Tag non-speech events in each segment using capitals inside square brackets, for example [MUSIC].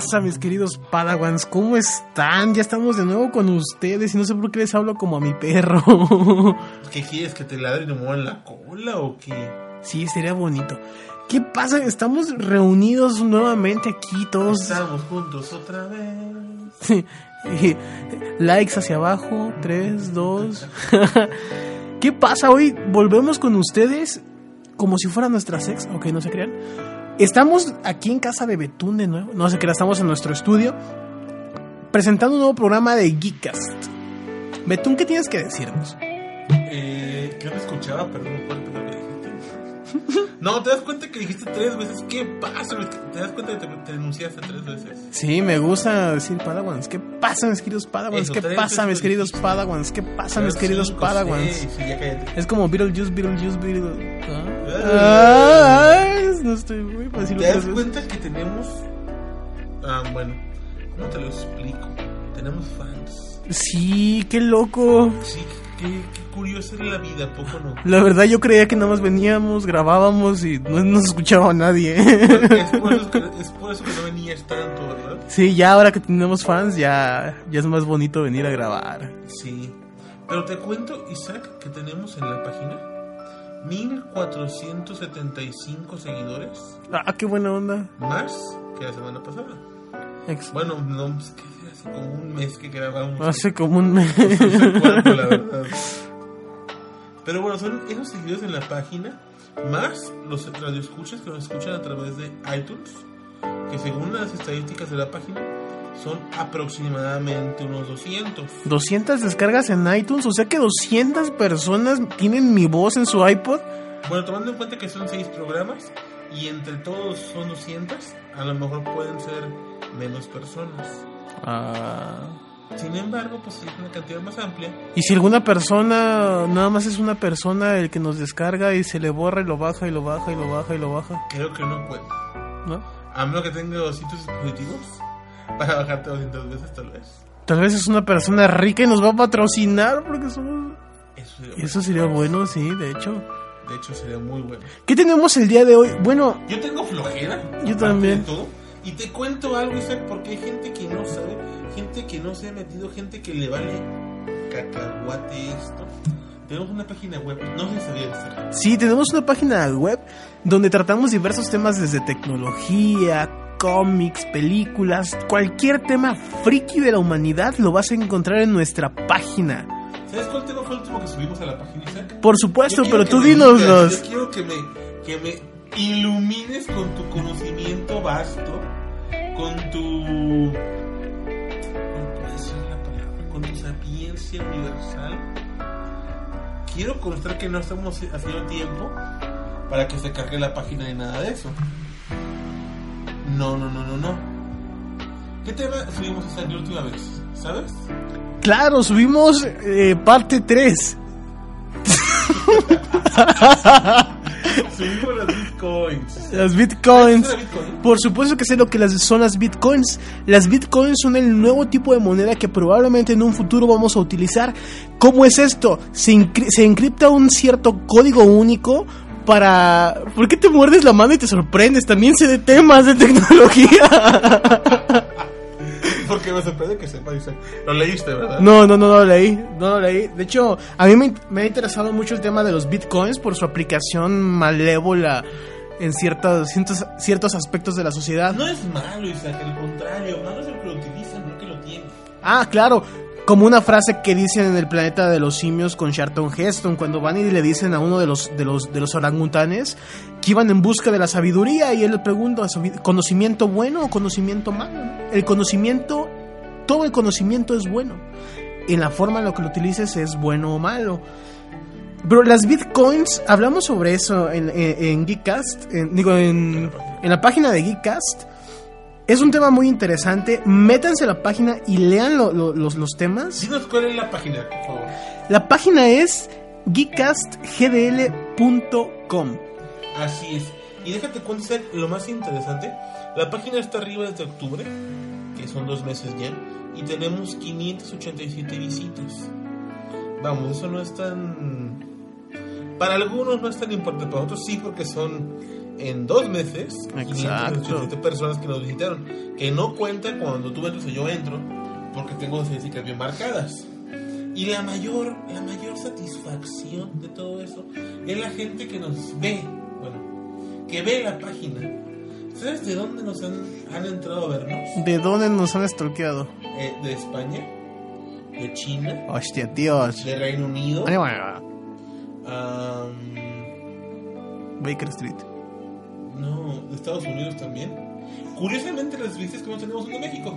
pasa, mis queridos Padawans? ¿Cómo están? Ya estamos de nuevo con ustedes y no sé por qué les hablo como a mi perro. [LAUGHS] ¿Qué quieres? ¿Que te ladre y me muevan la cola o qué? Sí, sería bonito. ¿Qué pasa? Estamos reunidos nuevamente aquí todos. Estamos juntos otra vez. [LAUGHS] Likes hacia abajo. 3, 2. [LAUGHS] ¿Qué pasa? Hoy volvemos con ustedes como si fuera nuestra sex. Ok, no se crean. Estamos aquí en casa de Betún de nuevo. No se crean, estamos en nuestro estudio. Presentando un nuevo programa de Geekcast. Betún, ¿qué tienes que decirnos? Eh, que no escuchaba, pero no acuerdo lo que dijiste. No, te das cuenta que dijiste tres veces. ¿Qué pasa? Te das cuenta que te, te denunciaste tres veces. Sí, me gusta decir Padawans. ¿Qué pasa, mis queridos Padawans? ¿Qué pasa, mis queridos. Padawans? ¿Qué pasa, mis queridos Padawans? Es como Beetlejuice, Beetlejuice, Beetlejuice. ¿Ah? [LAUGHS] No estoy muy fácil. ¿Te das cuenta que tenemos... Ah, bueno. ¿Cómo te lo explico? Tenemos fans. Sí, qué loco. Sí, qué, qué curiosa es la vida, ¿a poco no? La verdad, yo creía que nada más veníamos, grabábamos y no nos escuchaba nadie. Es por, eso que, [LAUGHS] es por eso que no venías tanto, ¿verdad? Sí, ya ahora que tenemos fans, ya, ya es más bonito venir a grabar. Sí. Pero te cuento, Isaac, que tenemos en la página 1475 seguidores Ah, qué buena onda. más que la semana pasada. Ex- Bueno, no, pues, que hace como un mes que grabamos. Hace como un mes. No sé cuánto, la [LAUGHS] verdad. Pero bueno, son esos seguidores en la página, más los radioescuchas que nos escuchan a través de iTunes, que según las estadísticas de la página, son aproximadamente unos 200. 200 descargas en iTunes, o sea que 200 personas tienen mi voz en su iPod. Bueno, tomando en cuenta que son 6 programas y entre todos son 200, a lo mejor pueden ser menos personas. Ah. Sin embargo, pues es una cantidad más amplia. Y si alguna persona, nada más es una persona el que nos descarga y se le borra y lo baja y lo baja y lo baja y lo baja, Creo que no puede. ¿no? A menos que tenga 200 dispositivos para bajarte 200 veces, tal vez. Tal vez es una persona rica y nos va a patrocinar porque somos... Eso sería, Eso sería bueno, sí, de hecho. De hecho, sería muy bueno. ¿Qué tenemos el día de hoy? Bueno, Yo tengo flojera. Yo también. todo, y te cuento algo, Isaac, porque hay gente que no sabe, gente que no se ha metido, gente que le vale cacahuate esto. Tenemos una página web, no sé si sabías, Isaac. sí, tenemos una página web donde tratamos diversos temas desde tecnología, cómics, películas, cualquier tema friki de la humanidad lo vas a encontrar en nuestra página. ¿Sabes cuál tema fue el último que subimos a la página, Isaac? Por supuesto, pero tú digas, Yo quiero que me, que me ilumines con tu conocimiento vasto, con tu. ¿Cómo puede ser la palabra? Con tu sapiencia universal. Quiero constar que no estamos haciendo tiempo para que se cargue la página de nada de eso. No, no, no, no, no. ¿Qué tema subimos esta la última vez? ¿Sabes? Claro, subimos eh, parte 3. [LAUGHS] Subimos las bitcoins. Las bitcoins. Por supuesto que sé lo que las, son las bitcoins. Las bitcoins son el nuevo tipo de moneda que probablemente en un futuro vamos a utilizar. ¿Cómo es esto? Se, se encripta un cierto código único para... ¿Por qué te muerdes la mano y te sorprendes? También sé de temas de tecnología. Porque me sorprende que sepa, Isaac. Lo leíste, ¿verdad? No, no, no, no lo leí. No lo leí. De hecho, a mí me, me ha interesado mucho el tema de los bitcoins por su aplicación malévola en ciertos, ciertos, ciertos aspectos de la sociedad. No es malo, Isaac, al contrario. Malo es el que lo utiliza, no el que lo tiene. Ah, claro. Como una frase que dicen en el planeta de los simios con Charlton Heston cuando van y le dicen a uno de los de los de los orangutanes que iban en busca de la sabiduría y él le pregunta "¿Sabi- conocimiento bueno o conocimiento malo. El conocimiento todo el conocimiento es bueno. En la forma en la que lo utilices es bueno o malo. Pero las bitcoins, hablamos sobre eso en, en, Geekcast, digo, en, en la página de Geekcast. Es un tema muy interesante. Métanse a la página y lean lo- lo- los, los temas. Dinos cuál es la página, por favor. La página es geekcastgdl.com. Así es. Y déjate Isaac, lo más interesante. La página está arriba desde octubre, que son dos meses ya, y tenemos 587 visitas. Vamos, eso no es tan... Para algunos no es tan importante, para otros sí, porque son en dos meses Exacto. 587 personas que nos visitaron. Que no cuentan cuando tú entras o yo entro, porque tengo estadísticas bien marcadas. Y la mayor, la mayor satisfacción de todo eso es la gente que nos ve, bueno, que ve la página. ¿Sabes de dónde nos han, han entrado a vernos? ¿De dónde nos han stalkeado? Eh, de España, de China, Hostia, tíos. de Reino Unido, Ay, bueno, am, Baker Street. No, de Estados Unidos también. Curiosamente las visitas que no tenemos son de México.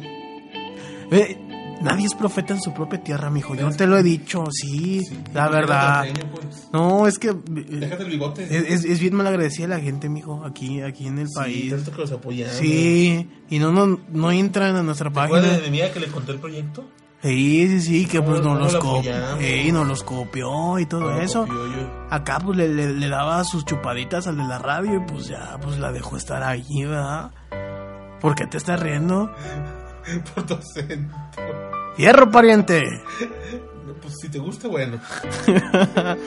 Eh, nadie es profeta en su propia tierra, mijo. Yo te lo he dicho, sí, la verdad. pues. No, es que eh, Déjate el bigote. es, es- es bien mal agradecida la gente, mijo, aquí, aquí en el Sí, país. tanto que los apoyamos. Sí, y no, no, no entran a nuestra ¿Te acuerdas página. de mi amiga que le conté el proyecto? Sí, sí, sí, que pues ¿Cómo- nos los, copió, apoyamos? nos los copió y todo No, eso. copió. Acá pues le, le- le daba sus chupaditas al de la radio y pues ya, pues la dejó estar allí, ¿verdad? ¿Por qué te estás riendo? [LAUGHS] Por tu acento. ¡Hierro, pariente! No, Pues si te gusta, bueno. [LAUGHS]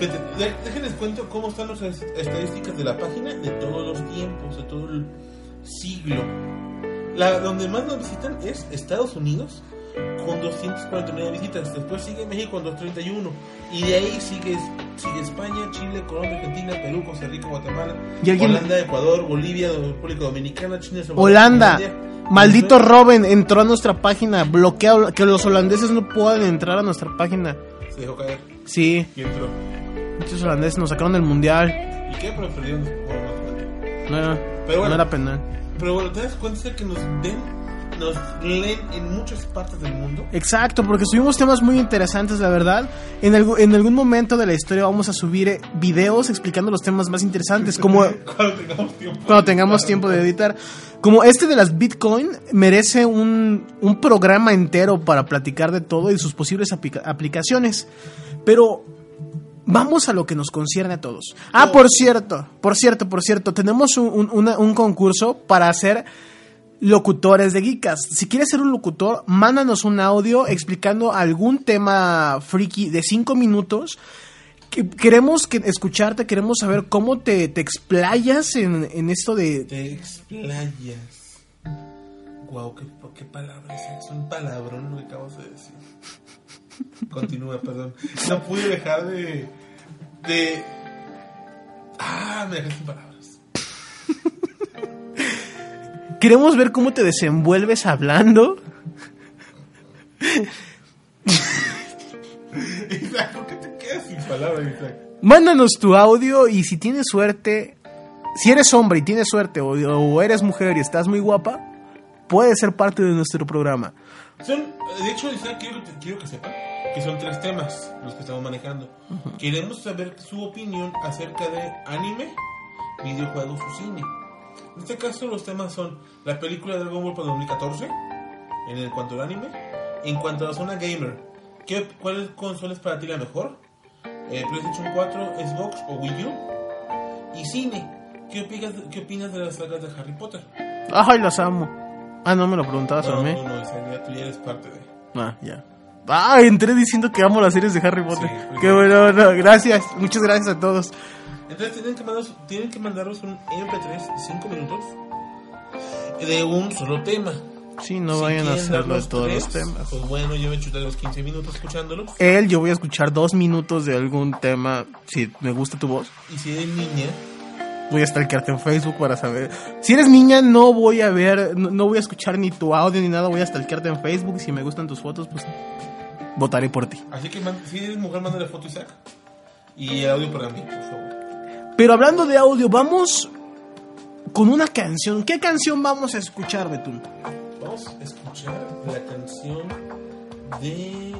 Déjenles cuento cómo están las est- estadísticas de la página de todos los tiempos, de todo el siglo. La, donde más nos visitan es Estados Unidos con 249 visitas. Después sigue México con 231. Y de ahí sigue, sigue España, Chile, Colombia, Argentina, Perú, Costa Rica, Guatemala, ¿Y alguien- Holanda, Ecuador, Bolivia, República Dominicana, China, Holanda, Finlandia, maldito. Robin entró a nuestra página, bloquea que los holandeses no puedan entrar a nuestra página. Se dejó caer Sí, y entró. muchos holandeses nos sacaron del mundial. ¿Y qué? Pero perdieron más No, Pero bueno. no era penal. Pero bueno, ¿te das cuenta que nos ven, nos leen en muchas partes del mundo? Exacto, porque subimos temas muy interesantes, la verdad. En, algu- en algún momento de la historia vamos a subir eh, videos explicando los temas más interesantes, como [LAUGHS] Cuando tengamos tiempo. cuando tengamos tiempo de editar. Como este de las Bitcoin merece un, un programa entero para platicar de todo y sus posibles aplica- aplicaciones. Pero vamos a lo que nos concierne a todos. Ah, por cierto, por cierto, por cierto, tenemos un, un- una- un concurso para hacer locutores de Geekas. Si quieres ser un locutor, mándanos un audio explicando algún tema friki de 5 minutos. Que- Queremos que escucharte, queremos saber cómo te, te explayas en, en esto de... Te explayas. Guau, qué, qué palabra es Es un palabrón lo que acabas de decir. Continúa, perdón. No pude dejar de. de. Ah, me dejaste sin palabras. Queremos ver cómo te desenvuelves hablando. Isaac, ¿por qué te quedas sin palabras, Isaac? Mándanos tu audio y si tienes suerte, si eres hombre y tienes suerte o, o eres mujer y estás muy guapa, puedes ser parte de nuestro programa. Son, de hecho, Isaac, quiero, quiero que sepan que son tres temas los que estamos manejando. Queremos saber su opinión acerca de anime, videojuegos o cine. En este caso, los temas son la película de Dragon Ball para 2014, en el cuanto al anime. En cuanto a la zona gamer, ¿qué, ¿cuál consola es para ti la mejor? Eh, ¿PlayStation 4, Xbox o Wii U? Y cine, ¿qué opinas, ¿qué opinas de las sagas de Harry Potter? Ay, las amo. Ah, no me lo preguntabas a No, mí. no, no, Isaac, ya tú ya eres parte de... Ah, ya. Ah, entré diciendo que amo las series de Harry Potter. Sí, pues Qué bueno, no, gracias. Muchas gracias a todos. Entonces tienen que, mandaros, tienen que mandaros un MP3 de 5 minutos de un solo tema. Sí, no Si vayan a hacerlo de los todos tres, los temas. Pues bueno, yo me chuté los 15 minutos escuchándolos. Él, yo voy a escuchar dos minutos de algún tema, si me gusta tu voz. Y si eres niña, Voy a stalkearte en Facebook para saber. Si eres niña, no voy a ver, no, no voy a escuchar ni tu audio ni nada. Voy a stalkearte en Facebook. Y si me gustan tus fotos, pues votaré por ti. así que si eres mujer, mándale foto Isaac. Y el audio para mí, por favor. Pero hablando de audio, vamos con una canción. ¿Qué canción vamos a escuchar, Betún? Vamos a escuchar la canción de.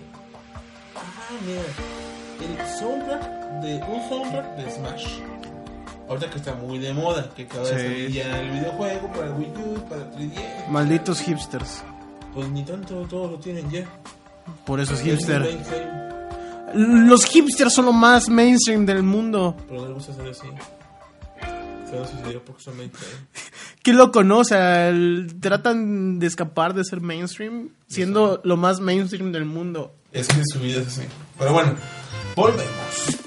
Ah, mira. El soundtrack de. Un soundtrack de Smash. Ahorita que está muy de moda, que acaba de Sí. ya el videojuego para Wii U, para 3DS. Malditos hipsters. Pues ni tanto, todos lo tienen ya. Por eso es Es muy hipster. Los hipsters son lo más mainstream del mundo. Pero no les gusta ser así. Se van a suceder porque son mainstream. [LAUGHS] Qué loco, ¿no? O sea, el- tratan de escapar de ser mainstream siendo lo más mainstream del mundo. Es que su vida es así. Pero bueno, volvemos.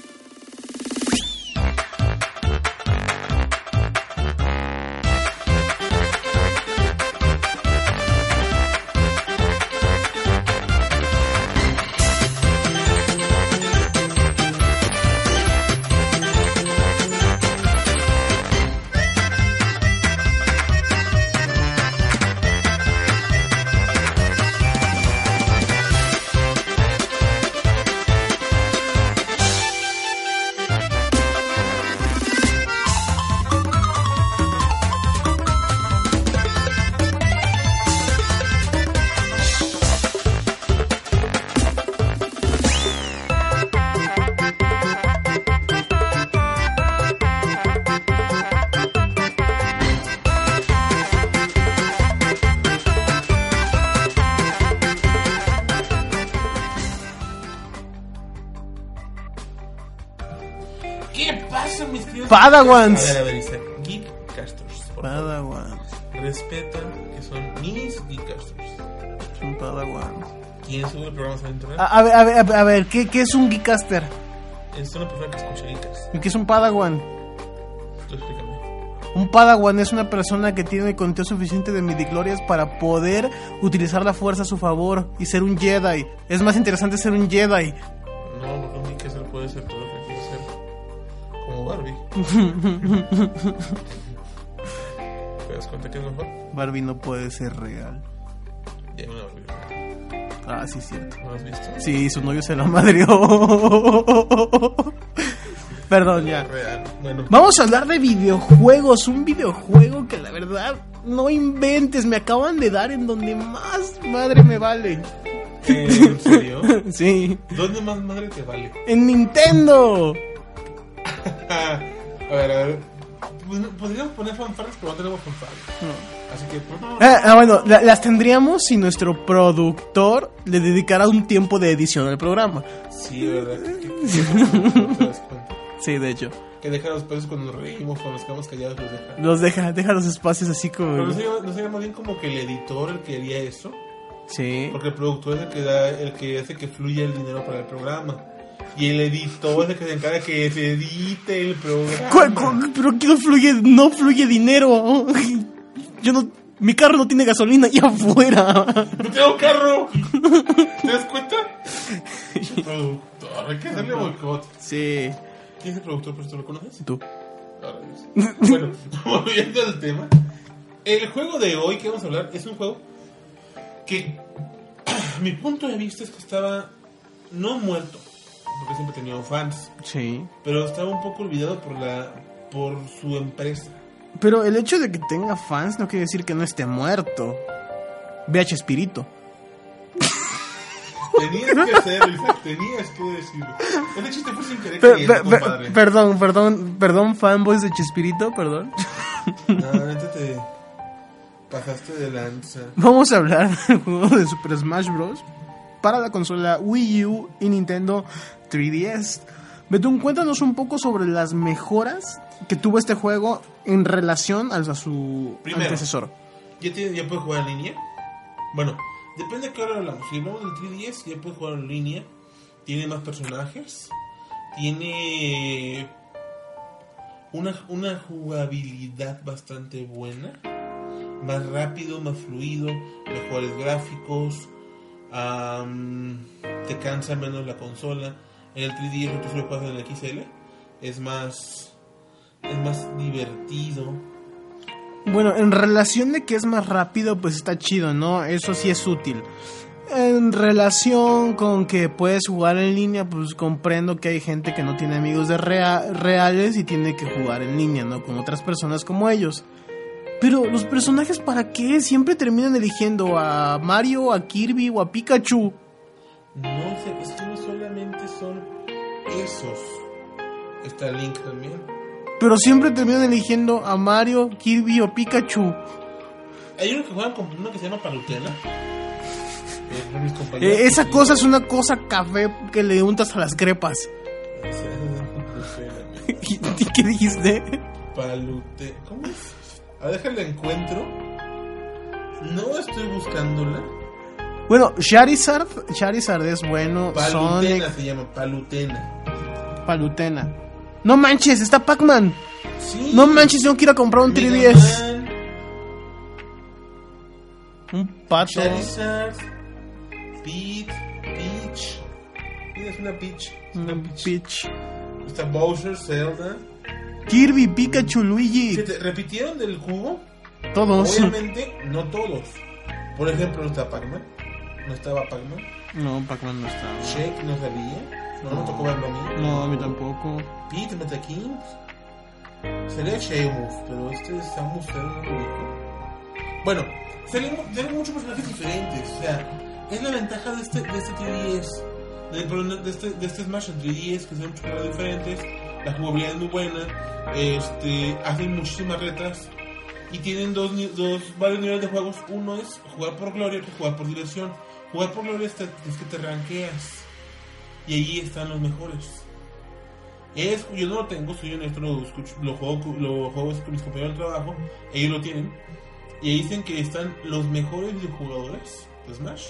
Geekcasters. por favor. Padawan. Respeta que son mis Geekcasters. Un Padawan. ¿Quién sube programas en internet? A, a ver, a ver, a ver, ¿qué, qué es un Geekcaster? Es una persona que escucha Geekcast. ¿Y ¿Qué es un Padawan? Tú explícame. Un Padawan es una persona que tiene el conteo suficiente de midichlorians para poder utilizar la fuerza a su favor y ser un Jedi. Es más interesante ser un Jedi. ¿Te das cuenta que es mejor? Barbie no puede ser real. Ya una Barbie. Ah, sí, es cierto. ¿No has visto? Sí, su novio se la madreó. [LAUGHS] Perdón, ya. Real. Bueno. Vamos a hablar de videojuegos. Un videojuego que la verdad no inventes. Me acaban de dar en donde más madre me vale. Eh, ¿En serio? [LAUGHS] Sí. ¿Dónde más madre te vale? En Nintendo. [LAUGHS] a ver, a ver. Pues, Podríamos poner fanfarras, pero no tenemos fanfarras. Así que, por favor. Ah, ah, bueno, la- las tendríamos si nuestro productor le dedicara un tiempo de edición al programa. Sí, verdad. [LAUGHS] No. Sí, de hecho. Que deja los pesos cuando nos reímos, cuando nos quedamos callados, los deja. Los deja, deja los espacios así Pero como. no sería, no sería más bien como que el editor el que haría eso. Sí. Porque el productor es el que, da, el que hace que fluya el dinero para el programa. Y el editor es el que se encarga que se edite el programa. ¿Cuál- cuál- Pero aquí no fluye, no fluye dinero. Yo no. Mi carro no tiene gasolina allá afuera. ¡No tengo carro! ¿Te das cuenta? productor, hay que hacerle boicot. Sí. ¿Quién es el productor? ¿Pero tú lo conoces? Tú. Ahora Dios. Bueno, [LAUGHS] volviendo al tema. El juego de hoy que vamos a hablar es un juego que [CLEARS THROAT] mi punto de vista es que estaba no muerto, porque siempre tenía fans, Sí. pero estaba un poco olvidado por la por su empresa. Pero el hecho de que tenga fans no quiere decir que no esté muerto. Ve a Chespirito. [LAUGHS] Tenías que hacerlo, Isaac, tenías que decirlo. Ese chiste fue sin querer per- per- compadre. perdón, perdón, perdón, fanboys de Chespirito, perdón. No, [LAUGHS] neta te pasaste de lanza. Vamos a hablar del juego de Super Smash Bros. para la consola Wii U y Nintendo 3DS. Betún, cuéntanos un poco sobre las mejoras que tuvo este juego en relación a su Primero. antecesor. ¿Ya, tiene, ¿Ya puedes jugar en línea? Bueno, depende de qué hora hablamos. Si hablamos del 3DS, ya puedes jugar en línea. Tiene más personajes. Tiene una, una jugabilidad bastante buena. Más rápido, más fluido, mejores gráficos. te cansa menos la consola. El 3DS tú solo juegas en el XL. Es más. Es más divertido. Bueno, en relación de que es más rápido, pues está chido, ¿no? Eso sí es útil. En relación con que puedes jugar en línea, pues comprendo que hay gente que no tiene amigos de rea- reales y tiene que jugar en línea, ¿no? Con otras personas como ellos. Pero los personajes, ¿para qué? Siempre terminan eligiendo a Mario, a Kirby o a Pikachu. No sé, es que no solamente son esos. Está Link también. Pero siempre terminan eligiendo a Mario, Kirby o Pikachu. Hay uno que juegan con uno que se llama Palutena. Eh. Eh, esa cosa es una cosa café que le untas a las crepas. ¿Y qué dijiste? Palute. ¿Cómo es? A ver, déjala encuentro. No estoy buscándola. Bueno, Charizard, Charizard es bueno, Palutena Sonic, se llama, Palutena. Palutena. No manches, está Pac-Man. Sí. No manches, tengo que ir a comprar un Mega 3DS. Man, Un pato. Charizard, Pete, Peach. Mira, es una Peach. Una Un Peach. Peach. Está Bowser, Zelda. Kirby, Pikachu, Luigi. Fíjate, ¿Repitieron del jugo? Todos. Obviamente, no todos. Por ejemplo, no está Pac-Man. No estaba Pac-Man. No, Pac-Man no está. Shake no sabía. No, me tocó verlo a mí. No, a mí tampoco. Pete, Metaking. Sería Sheamus, pero este es Samus no lo ubico. Bueno, salen muchos personajes diferentes. O sea, es la ventaja de este, de este 3DS. De, este, de este Smash en 3DS, que son muchos personajes diferentes. La jugabilidad es muy buena. Este, hacen muchísimas retas. Y tienen dos, dos varios niveles de juegos. Uno es jugar por gloria, otro jugar por diversión. Jugar por gloria es, que te ranqueas. Y allí están los mejores. Es, yo no lo tengo, soy honesto, lo, escucho- lo juego, lo juego con mis compañeros de trabajo, ellos lo tienen. Y ahí dicen que están los mejores jugadores de Smash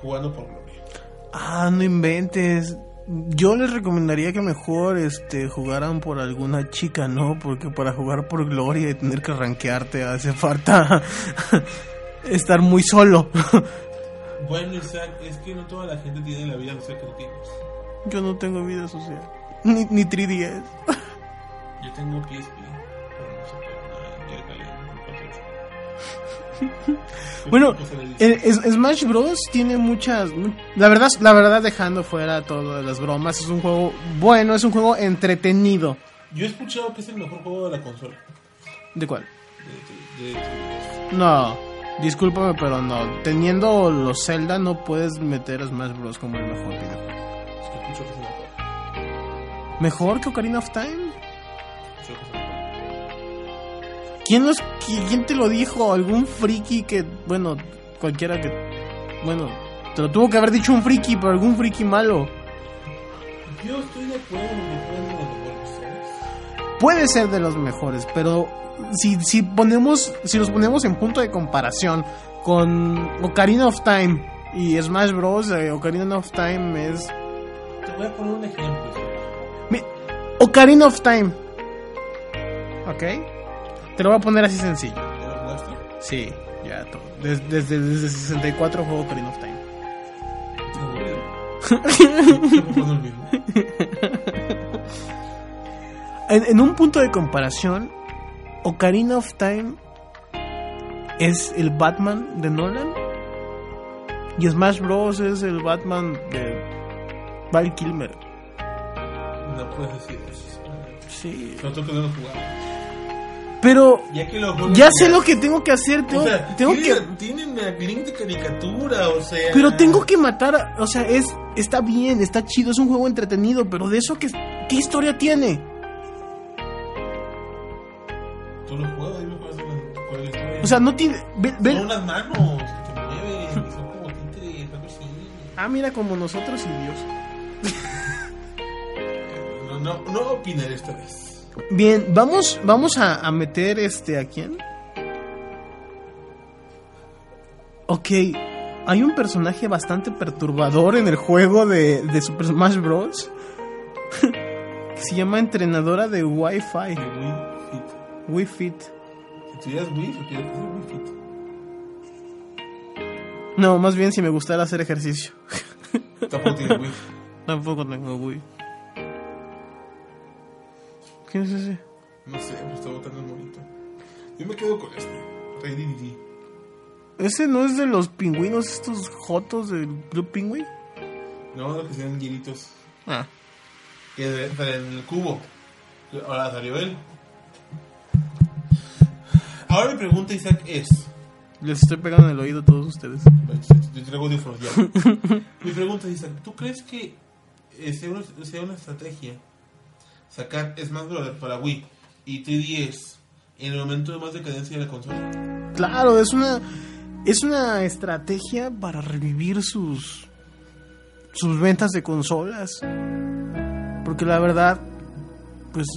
jugando por Gloria. Ah, no inventes. Yo les recomendaría que mejor este jugaran por alguna chica, ¿no? Porque para jugar por gloria y tener que rankearte hace falta [LAUGHS] estar muy solo. [LAUGHS] Bueno, Isaac, es que no toda la gente tiene la vida social que tú tienes. Yo no tengo vida social. Ni, ni 3DS. Yo tengo PSP, Bueno, Pues, eh, Smash Bros. tiene muchas... mu- La verdad, la verdad, dejando fuera todas las bromas, es un juego bueno, es un juego entretenido. Yo he escuchado que es el mejor juego de la consola. ¿De cuál? De, de- de- No, discúlpame, pero no. Teniendo los Zelda, no puedes meter a Smash Bros. como el mejor videojuego. es que mejor. ¿Mejor que Ocarina of Time? ¿Quién, los, qui- ¿Quién te lo dijo? ¿Algún friki que, bueno, cualquiera que, bueno, te lo tuvo que haber dicho un friki, pero algún friki malo? Yo estoy de acuerdo Puede ser de los mejores, pero si, si ponemos, si los ponemos en punto de comparación con Ocarina of Time y Smash Bros, eh, Ocarina of Time es Te voy a poner un ejemplo. Mi- Ocarina of Time. ¿Ok? Te lo voy a poner así sencillo. ¿Ya lo jugaste? Sí, ya todo. Des- Desde, desde 64 juego Ocarina of Time. Pasa lo [LAUGHS] mismo. En, en un punto de comparación, Ocarina of Time es el Batman de Nolan. Y Smash Bros. es el Batman de Val Kilmer. No puedes decir eso. Sí. Sobre todo que no lo jugamos. Pero Ya que ya sé lo que tengo que hacer. Tengo, o sea, tengo que... tienen, tienen link de caricatura, o sea. Pero tengo que matar, a- o sea, es está bien, está chido, es un juego entretenido, pero de eso que qué historia tiene? O sea, no tiene ve- ve- Son unas manos que te mueven, y son como títeres, algo así. Ah, mira como nosotros y Dios. [LAUGHS] No, no, no opinaré esta vez. Bien, vamos vamos a, a meter este a quién? Ok, hay un personaje bastante perturbador en el juego de, de Super Smash Bros. [LAUGHS] que se llama entrenadora de Wi-Fi, Wii Fit. Wii Fit. Si tuvieras Wii, si quieres hacer Wii Fit. No, más bien si me gustara hacer ejercicio. Tampoco tienes Wii. [LAUGHS] Tampoco tengo Wii. ¿Quién es ese? No sé, me está botando el monito. Yo me quedo con este. Rey DVD. ¿Ese no es de los pingüinos, estos jotos del Club Pingüi? No, lo que sean hielitos. Ah. Que en el cubo. Ahora salió él. Ahora mi pregunta, Isaac, es. Les estoy pegando en el oído a todos ustedes. Yo traigo audífonos ya. [LAUGHS] mi pregunta es, Isaac, ¿tú crees que eh, sea, una, sea una estrategia sacar Smash Bros. para Wii y 3DS en el momento de más decadencia de la consola? Claro, es una es una estrategia para revivir sus sus ventas de consolas. Porque la verdad pues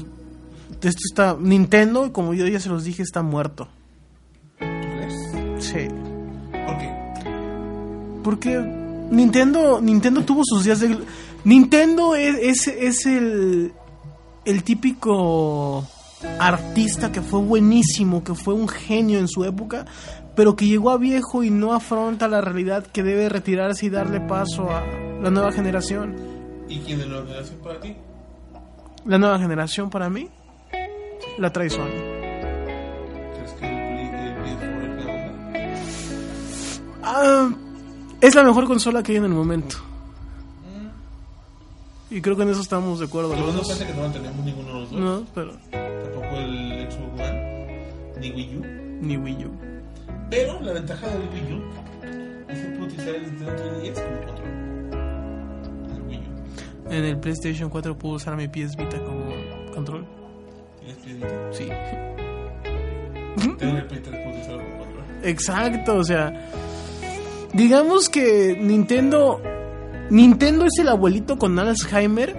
esto está Nintendo, como yo ya se los dije, está muerto. ¿Tú crees? Sí. ¿Por qué? Porque Nintendo Nintendo tuvo sus días de Nintendo es, es, es el el típico artista que fue buenísimo, que fue un genio en su época, pero que llegó a viejo y no afronta la realidad que debe retirarse y darle paso a la nueva generación. ¿Y quién es la generación para ti? La nueva generación para mí la trae Sony. ¿Crees que el, Play- el PS4 es la onda? Ah, es la mejor consola que hay en el momento. Y creo que en eso estamos de acuerdo. Pero no cuenta que no tenemos ninguno de los dos. No, pero Tampoco el Xbox One, ni Wii U. ni Wii U. Pero la ventaja del Wii U es que puede utilizar el Nintendo 3DS como control. El Wii U. En el PlayStation 4 puedo usar mi PS Vita como control. Sí. Tengo el Play 3, puedo utilizarlo como control. Exacto, o sea, digamos que Nintendo Nintendo es el abuelito con Alzheimer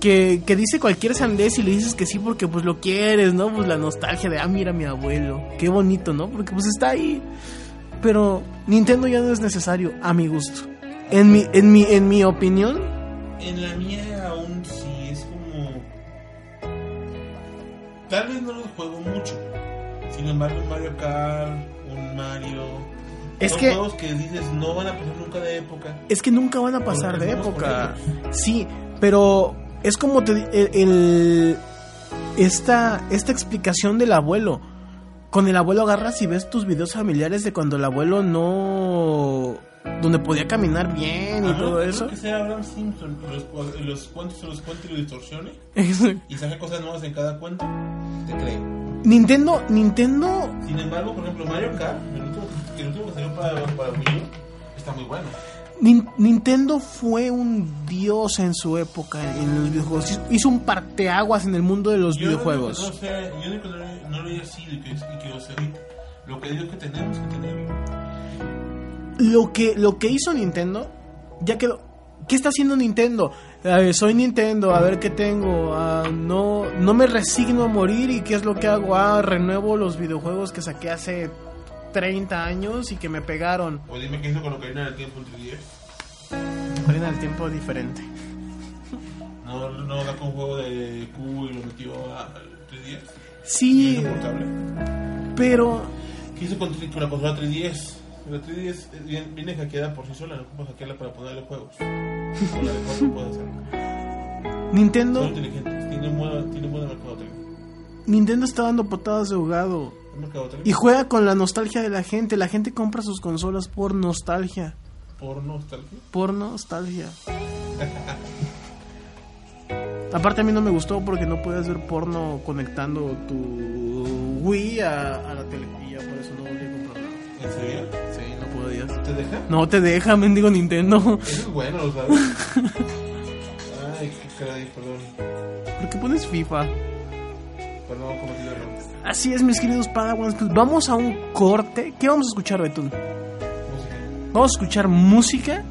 que, que dice cualquier sandés y le dices que sí porque pues lo quieres, ¿no? Pues la nostalgia de, ah, mira mi abuelo, qué bonito, ¿no? Porque pues está ahí. Pero Nintendo ya no es necesario, a mi gusto. En mi, en mi, en mi opinión, En la mía aún Tal vez no lo juego mucho. Sin embargo, un Mario Kart, un Mario. Es son que- juegos que dices no van a pasar nunca de época. es que nunca van a pasar de época. Sí, pero es como te, el- esta, esta explicación del abuelo. Con el abuelo agarras y ves tus videos familiares de cuando el abuelo no... donde podía caminar bien y Ajá, todo eso. que sea Abraham Simpson, los, los cuentos se los cuenta y los distorsione y saca cosas nuevas en cada cuento. Te creo. Nintendo, Nintendo Sin embargo, por ejemplo, Mario Kart, el último el último que salió para, para Wii U, está muy bueno. Nin- Nintendo fue un dios en su época en los videojuegos. Hizo- un parteaguas en el mundo de los Yo no digo videojuegos. No sé, yo digo no, no lo sido y que, que lo sé ahorita. Lo que digo es que tenemos que tenerlo. Lo que, lo que hizo Nintendo, ya quedó. ¿Qué está haciendo Nintendo? Eh, soy Nintendo, a ver qué tengo. Ah, no, no me resigno a morir y qué es lo que hago. Ah, renuevo los videojuegos que saqué hace 30 años y que me pegaron. O dime qué hizo con Ocarina del Tiempo entre 10. Ocarina del tiempo diferente. [LAUGHS] No, no sacó un juego de Q y lo metió a 3DS. Sí, pero ¿Qué hizo con, con la consola 3DS? La 3DS eh, viene, viene hackeada por sí sola, no ocupas hackearla para ponerle juegos. [LAUGHS] Con la de cuatro puedes hacerlo. Son Nintendo, inteligentes, tienen buena, tienen buena mercadotecnia. Nintendo está dando patadas de ahogado. Y juega con la nostalgia de la gente. La gente compra sus consolas por nostalgia. por nostalgia. Por nostalgia. [LAUGHS] Aparte a mí no me gustó porque no puedes ver porno conectando tu Wii a, a la tele. Y ya por eso no volví a comprar nada. ¿En serio? Podías. ¿Te deja? No te deja, mendigo Nintendo. Eso es bueno, sabes. Ay, qué caray, perdón. ¿Por qué pones FIFA? Perdón, cometí el error. Así es, mis queridos Padawans. Pues vamos a un corte. ¿Qué vamos a escuchar, Betún? Música. Vamos a escuchar música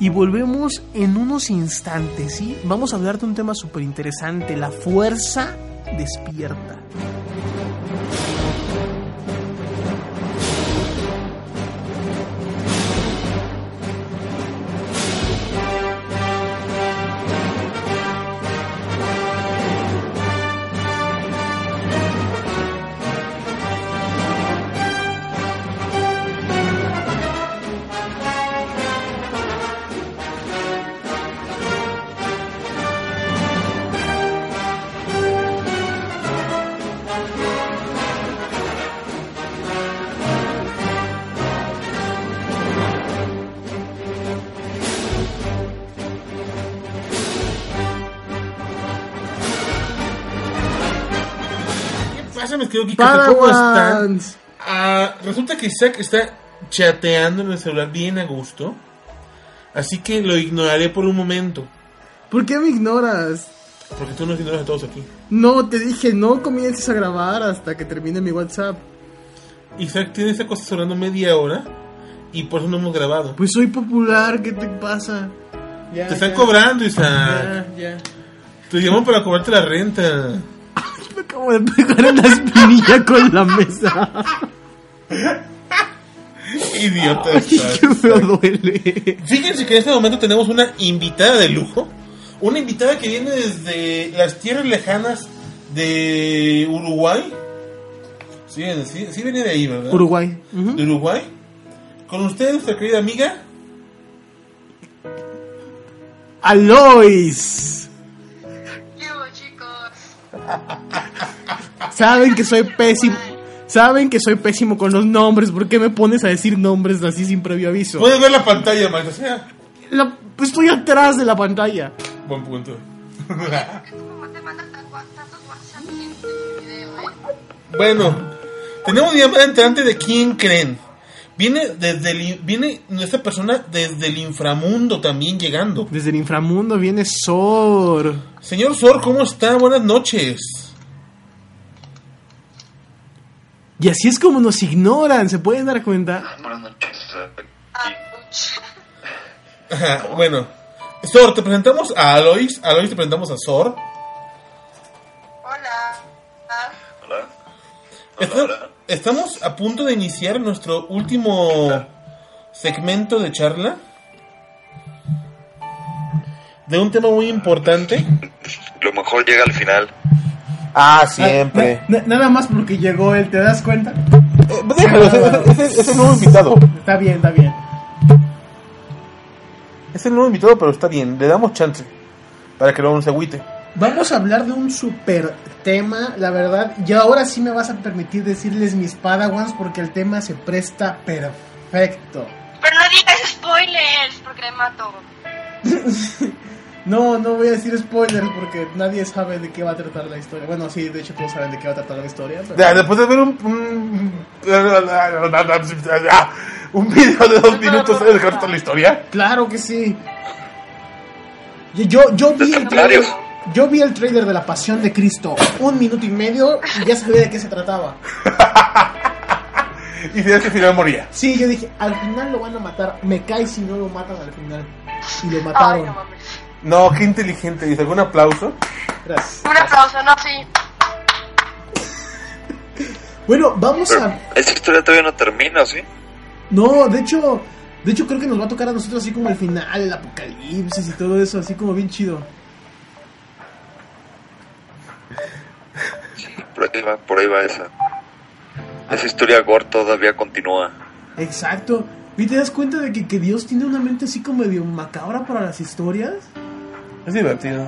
y volvemos en unos instantes, ¿sí? Vamos a hablar de un tema súper interesante, la fuerza despierta. ¿Qué pasa, mis queridos geekers? ¿Cómo están? Ah, resulta que Isaac está chateando en el celular bien a gusto. Así que lo ignoraré por un momento. ¿Por qué me ignoras? Porque tú nos ignoras a todos aquí. No, te dije, no comiences a grabar hasta que termine mi WhatsApp. Isaac tiene esta cosa sonando media hora. Y por eso no hemos grabado. Pues soy popular, ¿qué te pasa? Ya, Te están ya. cobrando, Isaac. Ya, ya. Te llaman para cobrarte la renta. Me acabo de pegar una espinilla con la mesa. Idiota. Ay, qué feo duele. Fíjense que en este momento tenemos una invitada de lujo. Una invitada que viene desde las tierras lejanas de Uruguay. Sí, sí, sí viene de ahí, ¿verdad? Uruguay. De Uruguay. Con usted, nuestra querida amiga. Alois. ¿Qué hubo, chicos? [LAUGHS] Saben que soy pésimo. Saben que soy pésimo con los nombres. ¿Por qué me pones a decir nombres así sin previo aviso? Puedes ver la pantalla, Max. O sea, La- estoy atrás de la pantalla. buen punto. Bueno, tenemos llamada entrante de quién creen. Viene desde el, viene esta persona desde el inframundo también llegando. Desde el inframundo viene Sor. Señor Sor, ¿cómo está? Buenas noches. Y así es como nos ignoran. ¿Se pueden dar cuenta? Buenas noches. Ouch. Ajá, bueno, Sor, te presentamos a Alois. Alois, te presentamos a Sor. Hola. Ah, Hola. estamos a punto de iniciar nuestro último segmento de charla de un tema muy importante. Lo mejor llega al final. Ah, Na- na- nada más porque llegó él, ¿te das cuenta? Eh, déjalo, es- es el nuevo invitado. Está bien, está bien. Es el nuevo invitado, pero está bien. Le damos chance para que luego no se agüite. Vamos a hablar de un super tema, la verdad. Y ahora sí me vas a permitir decirles mis padawans porque el tema se presta perfecto. Pero no digas spoilers porque me mato. [LAUGHS] No, no voy a decir spoilers porque nadie sabe de qué va a tratar la historia. Bueno, sí, de hecho todos saben de qué va a tratar la historia. pero- Ya, después de ver un, un, un video de dos minutos, ¿sabes de qué va a tratar la historia? Claro que sí. Yo, yo, vi el trailer, yo vi el trailer de la Pasión de Cristo, un minuto y medio y ya sabía de qué se trataba. [LAUGHS] Y es que al final moría. Sí, yo dije, al final lo van a matar. Me cae si no lo matan al final. Y lo Ay, mataron. no mames. No, qué inteligente. Dice, ¿algún aplauso? Gracias. Un aplauso, no, sí. [LAUGHS] Bueno, vamos Pero a. esta historia todavía no termina, ¿sí? No, de hecho, de hecho creo que nos va a tocar a nosotros así como el final, el apocalipsis y todo eso, así como bien chido. Por ahí va, por ahí va esa. Esa historia gore todavía continúa. Exacto. ¿Y te das cuenta de que, que Dios tiene una mente así como medio macabra para las historias? Es divertido.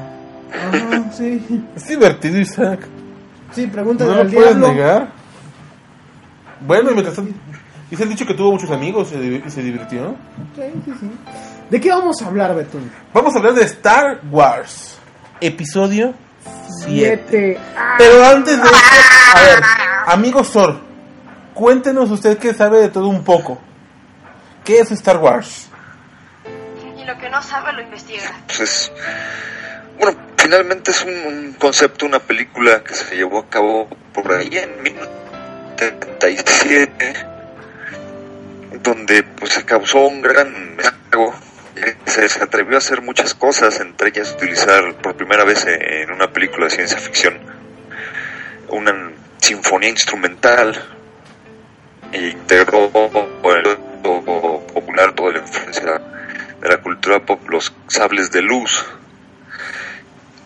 Ajá, sí. Es divertido, Isaac. Sí, pregúntale No lo puedes diablo. negar. Bueno, y mientras tanto, dice el dicho que tuvo muchos amigos y se, divirtió. Sí, sí, sí. ¿De qué vamos a hablar, Betún? Vamos a hablar de Star Wars, episodio 7. Siete. Pero antes de eso, a ver, amigo Sor, cuéntenos usted que sabe de todo un poco. ¿Qué es Star Wars? Y lo que no sabe lo investiga. Pues es- bueno, finalmente es un, un concepto, una película que se llevó a cabo por ahí en 1977, donde pues se causó un gran estrago. Se, se atrevió a hacer muchas cosas, entre ellas utilizar por primera vez en una película de ciencia ficción una sinfonía instrumental e integró toda la influencia de la cultura pop, los sables de luz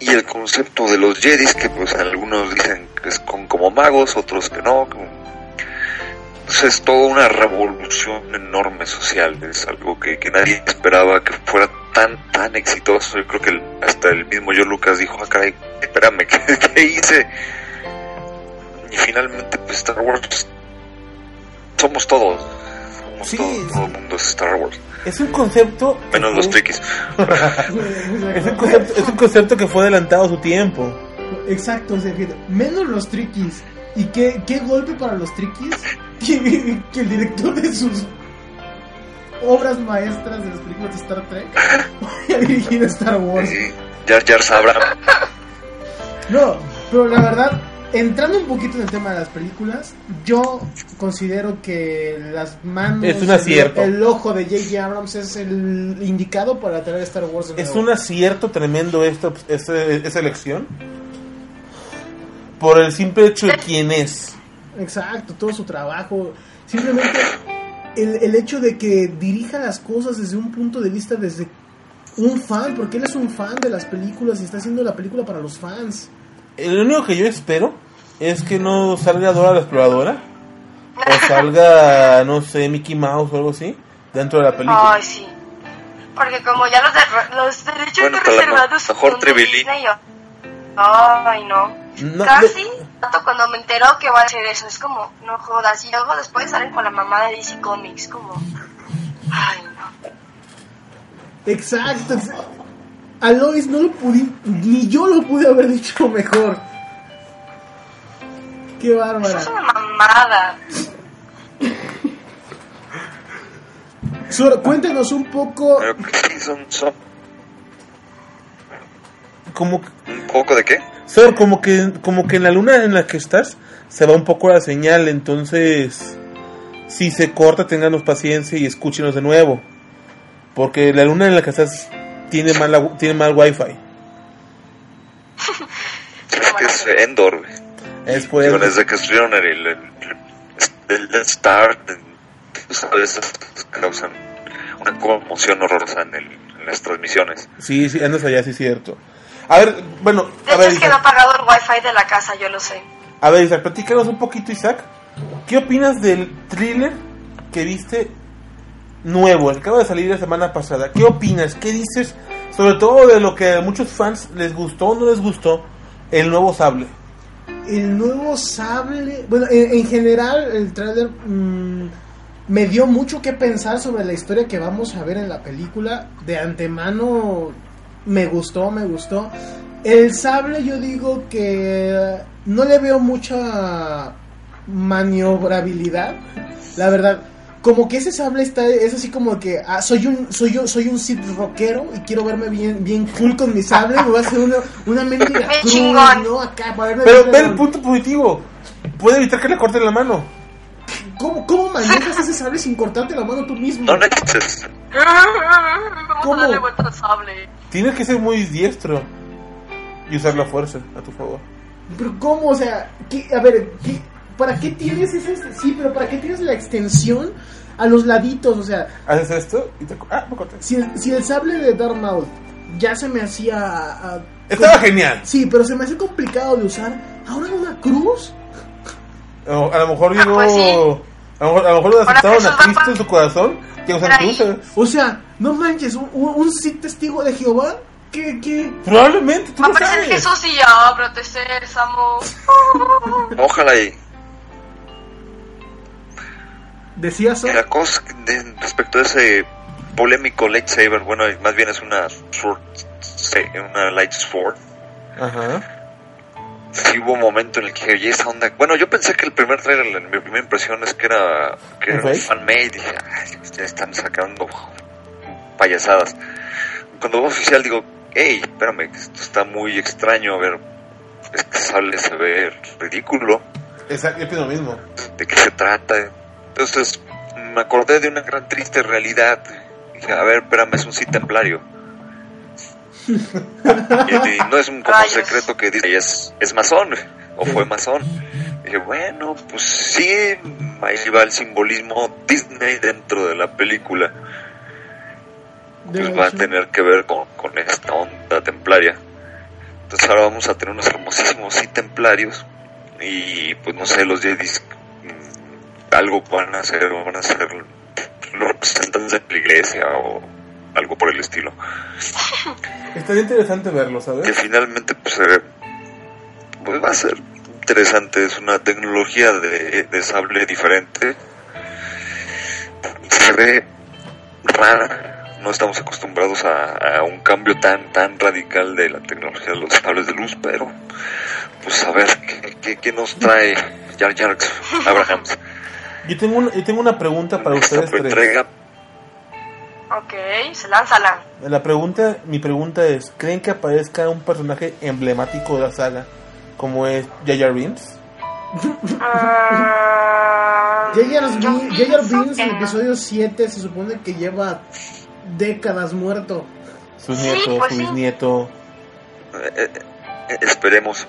y el concepto de los Jedis, que pues algunos dicen que es con, como magos, otros que no. pues, es toda una revolución enorme social, es algo que, que nadie esperaba que fuera tan, tan exitoso. Yo creo que hasta el mismo Joe Lucas dijo, ah, caray, espérame, [LAUGHS] ¿qué, qué hice? Y finalmente, pues Star Wars, somos todos. Sí, todo el mundo es Star Wars, Es un concepto. que menos los triquis. [LAUGHS] Es un, concepto, es un concepto que fue adelantado a su tiempo. Exacto, o sea, menos los triquis. ¿Y qué, qué golpe para los triquis? [LAUGHS] Que, que el director de sus obras maestras de las películas de Star Trek [LAUGHS] vaya a dirigir Star Wars. Sí, Jar Jar sabrá. No, pero la verdad, entrando un poquito en el tema de las películas, yo considero que las manos, Es un acierto. el, el ojo de J.J. Abrams es el indicado para traer Star Wars. de Es nuevo. un acierto tremendo esta, esta, esa elección. Por el simple hecho de quién es. Exacto, todo su trabajo. Simplemente el, el hecho de que dirija las cosas desde un punto de vista desde un fan, porque él es un fan de las películas y está haciendo la película para los fans. Lo único que yo espero es que no salga Dora la exploradora. O salga, [LAUGHS] no sé, Mickey Mouse o algo así. Dentro de la película. Ay, sí. Porque como ya los, de- los derechos Bueno, reservados mejor. Disney, yo- Ay, no. No, Casi, tanto cuando me enteró que va a hacer eso, es como, no jodas. Y luego después salen con la mamá de DC Comics, como, ay, no. Exacto. ex- Alois no lo pude, ni yo lo pude haber dicho mejor. Qué Eso bárbara. es una mamada. Sor, cuéntanos un poco. Pero sí, son, son Como, que- un poco de qué. Sor, como que, como que en la luna en la que estás se va un poco la señal, entonces si se corta, ténganos paciencia y escúchenos de nuevo. Porque la luna en la que estás tiene mal, tiene mal wifi. Es que es Endor, güey. Es por eso. desde que estuvieron el, el, el, sabes, esas causan una conmoción horrorosa en, el, en las transmisiones. Sí, sí, andas allá, sí es cierto. A ver, bueno, De a hecho ver, es que no ha pagado el wifi de la casa, yo lo sé. a ver, Isaac, platícanos un poquito, Isaac. ¿Qué opinas del thriller que viste nuevo, el que acaba de salir la semana pasada? ¿Qué opinas? ¿Qué dices? Sobre todo de lo que a muchos fans les gustó o no les gustó, el nuevo sable. El nuevo sable. Bueno, en, en general, el trailer mm, me dio mucho que pensar sobre la historia que vamos a ver en la película. De antemano, me gustó, me gustó. El sable, yo digo que no le veo mucha maniobrabilidad. La verdad, como que ese sable está es así como que ah, soy un soy yo soy un Sith rockero y quiero verme bien bien cool con mi sable, me voy a hacer una una [LAUGHS] cruz, chingón. ¿no? Acá para verme Pero ve el punto positivo. Puede evitar que le corten la mano. ¿Cómo, ¿Cómo manejas ese sable sin cortarte la mano tú mismo? No ¿Cómo? darle vuelta al sable. Tienes que ser muy diestro y usar la fuerza a tu favor. Pero ¿cómo? O sea, ¿qué- a ver, ¿qué- ¿para qué tienes ese sí, pero para qué tienes la extensión a los laditos? O sea, Haces esto y te. Ah, me corté. si el, si el sable de Darth Maul ya se me hacía ah, Estaba genial. Sí, pero se me hace complicado de usar. Ahora una cruz. A lo mejor Ah, llegó. pues sí. A lo mejor, a lo mejor le Ahora aceptaron a Cristo en su corazón que usan cruces. O sea, no manches, un, un, Sith testigo de Jehová. ¿Qué, qué? Probablemente, tú a no sabes. Jesús y ya, ábrate sésamo. Ojalá y Decía eso. la cosa de- respecto a ese polémico lightsaber, bueno, más bien es una sword, una light sword. Ajá. Sí hubo un momento en el que oye esa onda. Bueno, yo pensé que el primer trailer, la- mi primera impresión es que era, que ¿Un era fake? fan-made. Dije, "Ay, ya están sacando payasadas. Cuando veo oficial digo, hey, espérame, esto está muy extraño. A ver, es que sale, se ve ridículo. Exacto, yo pienso lo mismo. ¿De qué se trata? Entonces me acordé de una gran triste realidad. Dije, a ver, espérame, es un sí templario. [LAUGHS] y, y no es un como Rayos. secreto que dice, es, es masón, [LAUGHS] o fue masón. dije, bueno, pues sí, ahí va el simbolismo Disney dentro de la película. Pues va a tener que ver con, con esta onda templaria. Entonces ahora vamos a tener unos hermosísimos sí templarios. Y pues no sé, los Jedis mm, algo van a hacer, van a ser los representantes de la iglesia o algo por el estilo. Estaría interesante verlo, Que ¿sabes? finalmente pues, pues va a ser interesante, es una tecnología de, de sable diferente. Se ve rara, no estamos acostumbrados a, a un cambio tan tan radical de la tecnología de los sables de luz, pero pues a ver qué, qué- qué nos trae Jar Jar Abrahams. Yo tengo, una, yo tengo una pregunta para ustedes tres. entrega Ok, se lánzala. La pregunta, mi pregunta es, ¿creen que aparezca un personaje emblemático de la saga como es Jar Binks? Ah, pienso Binks en episodio 7 se supone que lleva décadas muerto. Sus Sí, nietos, pues su sí. bisnieto, eh, eh, esperemos.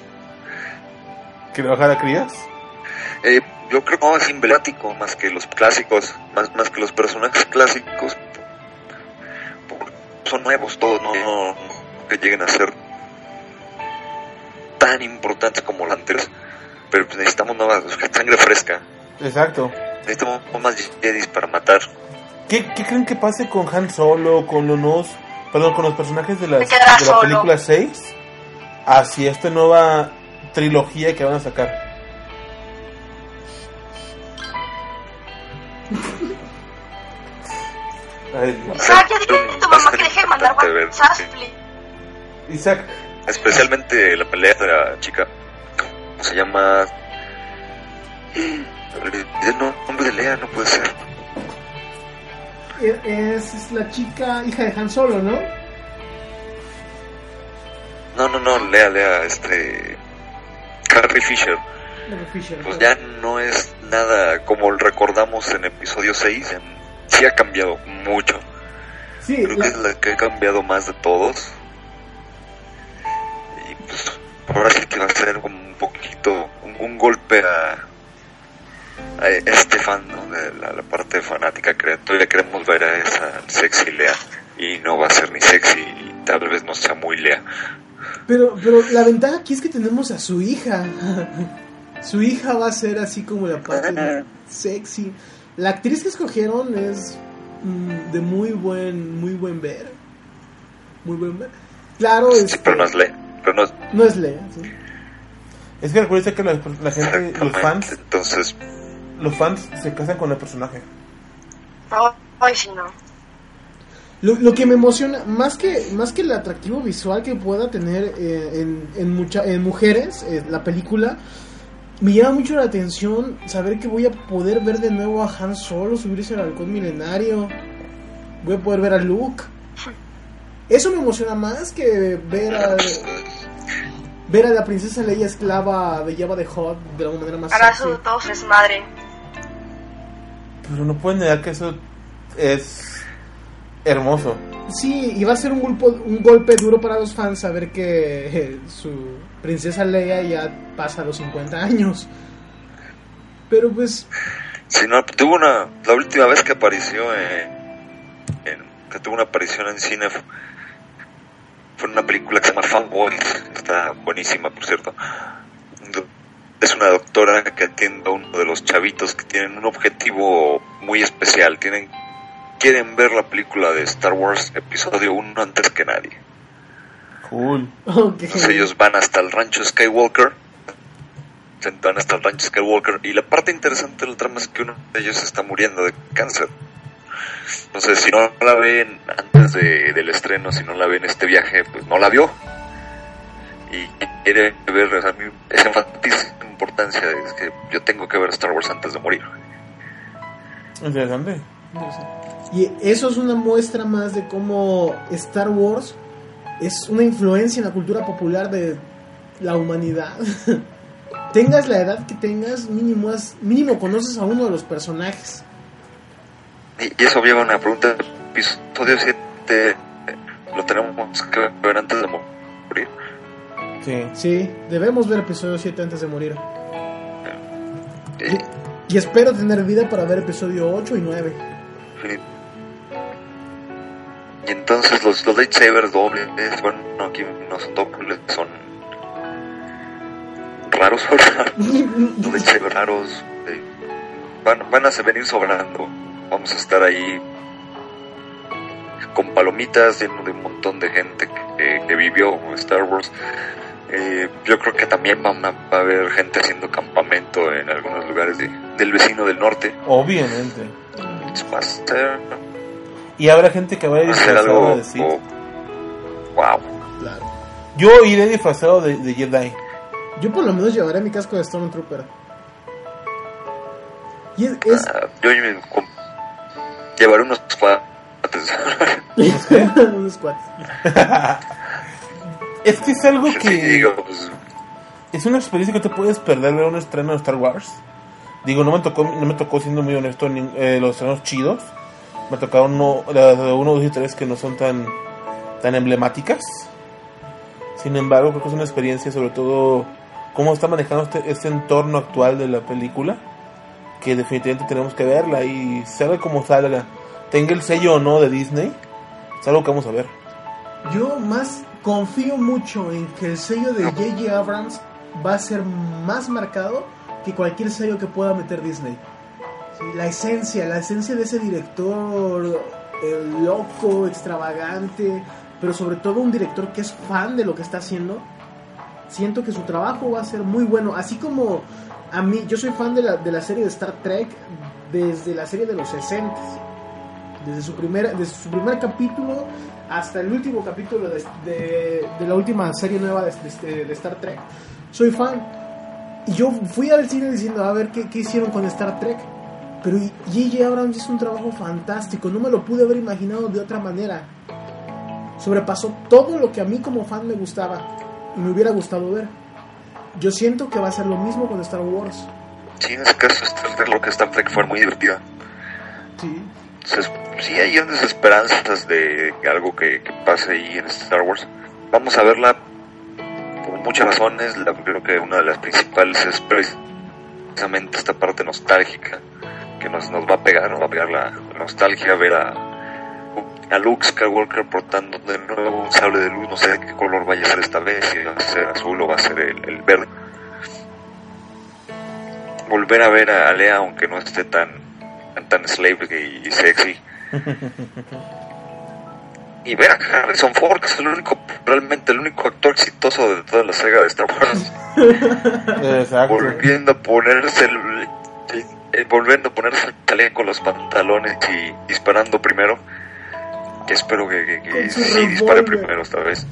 que le bajara crías. Eh, yo creo que no es emblemático más que los clásicos, más, más que los personajes clásicos. son nuevos todos, no, no- no que lleguen a ser tan importantes como los anteriores. Pero pues necesitamos nuevas, sangre fresca. Exacto. Necesitamos más Jedis para matar. ¿Qué, qué creen que pase con Han Solo, con los nuevos, perdón, con los personajes de, las, de la solo. película 6 hacia esta nueva trilogía que van a sacar? Ay, Isaac, ya dile a tu mamá que deje de mandar WhatsApp. Isaac, Especialmente la pelea de la chica. ¿Cómo se llama? El nombre de Lea no puede ser. E- Es, es la chica hija de Han Solo, ¿no? No, no, no, Lea, Lea, este. Carrie Fisher. Carrie Fisher. Pues ya no es nada como recordamos en episodio 6. en- Sí ha cambiado mucho. Sí, Creo que la- es la que ha cambiado más de todos. Y pues ahora sí que va a ser como un poquito, un, un golpe a, a este fan, ¿no? De la, la parte fanática que todavía queremos ver a esa sexy Lea. Y no va a ser ni sexy y tal vez no sea muy Lea. Pero, pero la ventaja aquí es que tenemos a su hija. [LAUGHS] su hija va a ser así como la parte [LAUGHS] sexy. La actriz que escogieron es mm, de muy buen, muy buen ver. Muy buen ver. Claro, Sí, este, pero no es Lea. Pero no es no es Lea. sí. Es que recuerda que la, la gente, los fans, Entonces, los fans se casan con el personaje. Ay, sí, no. Lo, lo que me emociona, más que, más que el atractivo visual que pueda tener eh, en, en, mucha, en mujeres, eh, la película, me llama mucho la atención saber que voy a poder ver de nuevo a Han Solo subirse al halcón milenario. Voy a poder ver a Luke. Eso me emociona más que ver a, ver a la princesa Leia esclava de Java de Hot de la manera más Hará sexy. su todo su desmadre. Pero no pueden negar que eso es hermoso. Sí, va a ser un golpe, duro para los fans saber que eh, su princesa Leia ya pasa los 50 años. Pero pues, si no, tuvo una, la última vez que apareció en, que tuvo una aparición en cine fue, fue una película que se llama Fanboys, está buenísima por cierto. Es una doctora que atiende a uno de los chavitos que tienen un objetivo muy especial, tienen quieren ver la película de Star Wars episodio 1 antes que nadie. Cool. ok. Entonces ellos van hasta el rancho Skywalker. se Van hasta el rancho Skywalker. Y la parte interesante del trama es que uno de ellos está muriendo de cáncer. Entonces, si no la ven antes de- del estreno, si no la ven en este viaje, pues no la vio. Y quiere ver, o sea, a mí esa enfatiza la importancia de es que yo tengo que ver Star Wars antes de morir. Interesante. Y eso es una muestra más de cómo Star Wars es una influencia en la cultura popular de la humanidad. [LAUGHS] tengas la edad que tengas, mínimo, has- mínimo conoces a uno de los personajes. Y, eso lleva a una pregunta. Episodio 7 lo tenemos que ver antes de morir. Sí. Sí, debemos ver episodio 7 antes de morir. Y- Y espero tener vida para ver episodio 8 y 9. Y entonces los, los lightsabers dobles, bueno, no, aquí no son dobles, son raros, [LAUGHS] los [LAUGHS] lightsabers raros, eh, van, van a venir sobrando. Vamos a estar ahí con palomitas lleno de un montón de gente que, que vivió Star Wars. Eh, yo creo que también van a, va a haber gente haciendo campamento en algunos lugares de- del vecino del norte. Obviamente. Ser, Y habrá gente que vaya va a ser disfrazada algo... de Sith. wow. Claro. Yo iré disfrazado de, de Jedi. Yo por lo menos llevaré mi casco de Stormtrooper. Y es, es- Ah, yo me llevaré unos cuates. [LAUGHS] unos cuates. [LAUGHS] Es que es algo que digo, pues, es una experiencia que te puedes perder ver un estreno de Star Wars. Digo, no me tocó, no me tocó siendo muy honesto ni- eh, los estrenos chidos. Me tocaron uno, las de uno, dos y tres que no son tan, tan emblemáticas. Sin embargo, creo que es una experiencia, sobre todo, cómo está manejando este, este entorno actual de la película. Que definitivamente tenemos que verla y salga como salga. Tenga el sello o no de Disney, es algo que vamos a ver. Yo más confío mucho en que el sello de J.J. Abrams va a ser más marcado que cualquier sello que pueda meter Disney. La esencia, la esencia de ese director eh, loco, extravagante, pero sobre todo un director que es fan de lo que está haciendo. Siento que su trabajo va a ser muy bueno, así como a mí, yo soy fan de la, de la serie de Star Trek desde la serie de los 60 desde su primer, desde su primer capítulo hasta el último capítulo de, la última serie nueva de, de- de Star Trek. Soy fan. Y yo fui al cine diciendo, a ver qué, qué hicieron con Star Trek. Pero J.J. Abrams hizo un trabajo fantástico. No me lo pude haber imaginado de otra manera. Sobrepasó todo lo que a mí como fan me gustaba y me hubiera gustado ver. Yo siento que va a ser lo mismo con Star Wars. sí, en ese caso, Star Trek, lo que Star Trek fue muy divertida. Sí. se- sí hay grandes esperanzas de algo que, que pase ahí en Star Wars. Vamos a verla por muchas razones. La, creo que una de las principales es precisamente esta parte nostálgica que nos, nos va a pegar, nos va a pegar la, nostalgia, ver a, a Luke Skywalker portando de nuevo un sable de luz, no sé de qué color vaya a ser esta vez, si va a ser azul o va a ser el, el verde. Volver a ver a Lea, aunque no esté tan, tan, tan slave y sexy. [LAUGHS] Y ver a Harrison Ford, que es el único, realmente el único actor exitoso de toda la saga de Star Wars [LAUGHS] Exacto. volviendo a ponerse el, el- volviendo a ponerse [LAUGHS] el chaleco, los pantalones y disparando primero. Que espero que, que- que sí dispare primero esta vez.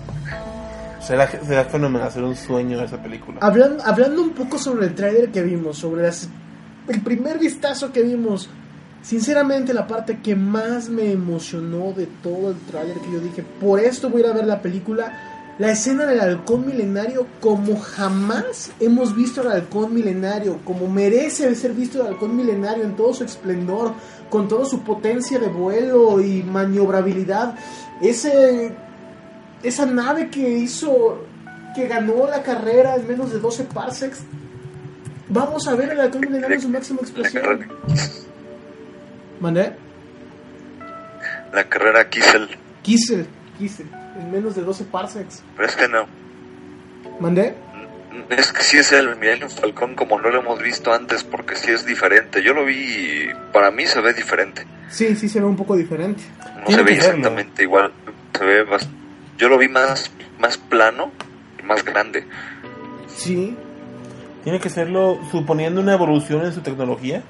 Será, será fenomenal, será un sueño esa película. Hablando, hablando un poco sobre el tráiler que vimos, sobre las- el primer vistazo que vimos, sinceramente la parte que más me emocionó de todo el tráiler que yo dije, por esto voy a ir a ver la película, la escena del halcón milenario como jamás hemos visto al halcón milenario, como merece ser visto el halcón milenario en todo su esplendor, con toda su potencia de vuelo y maniobrabilidad, ese esa nave que hizo, que ganó la carrera en menos de 12 parsecs. Vamos a ver el halcón milenario en su máxima expresión. ¿Mandé? la carrera Kissel, Kissel, Kissel, en menos de 12 parsecs. pero este no. ¿Mandé? Es que sí es el Millennium Falcón como no lo hemos visto antes, porque sí es diferente. Yo lo vi y para mí se ve diferente. Sí, sí se ve un poco diferente. No se ve que exactamente igual. Se ve bas- Yo lo vi más, más plano y más grande. Sí, Tiene que serlo, suponiendo una evolución en su tecnología,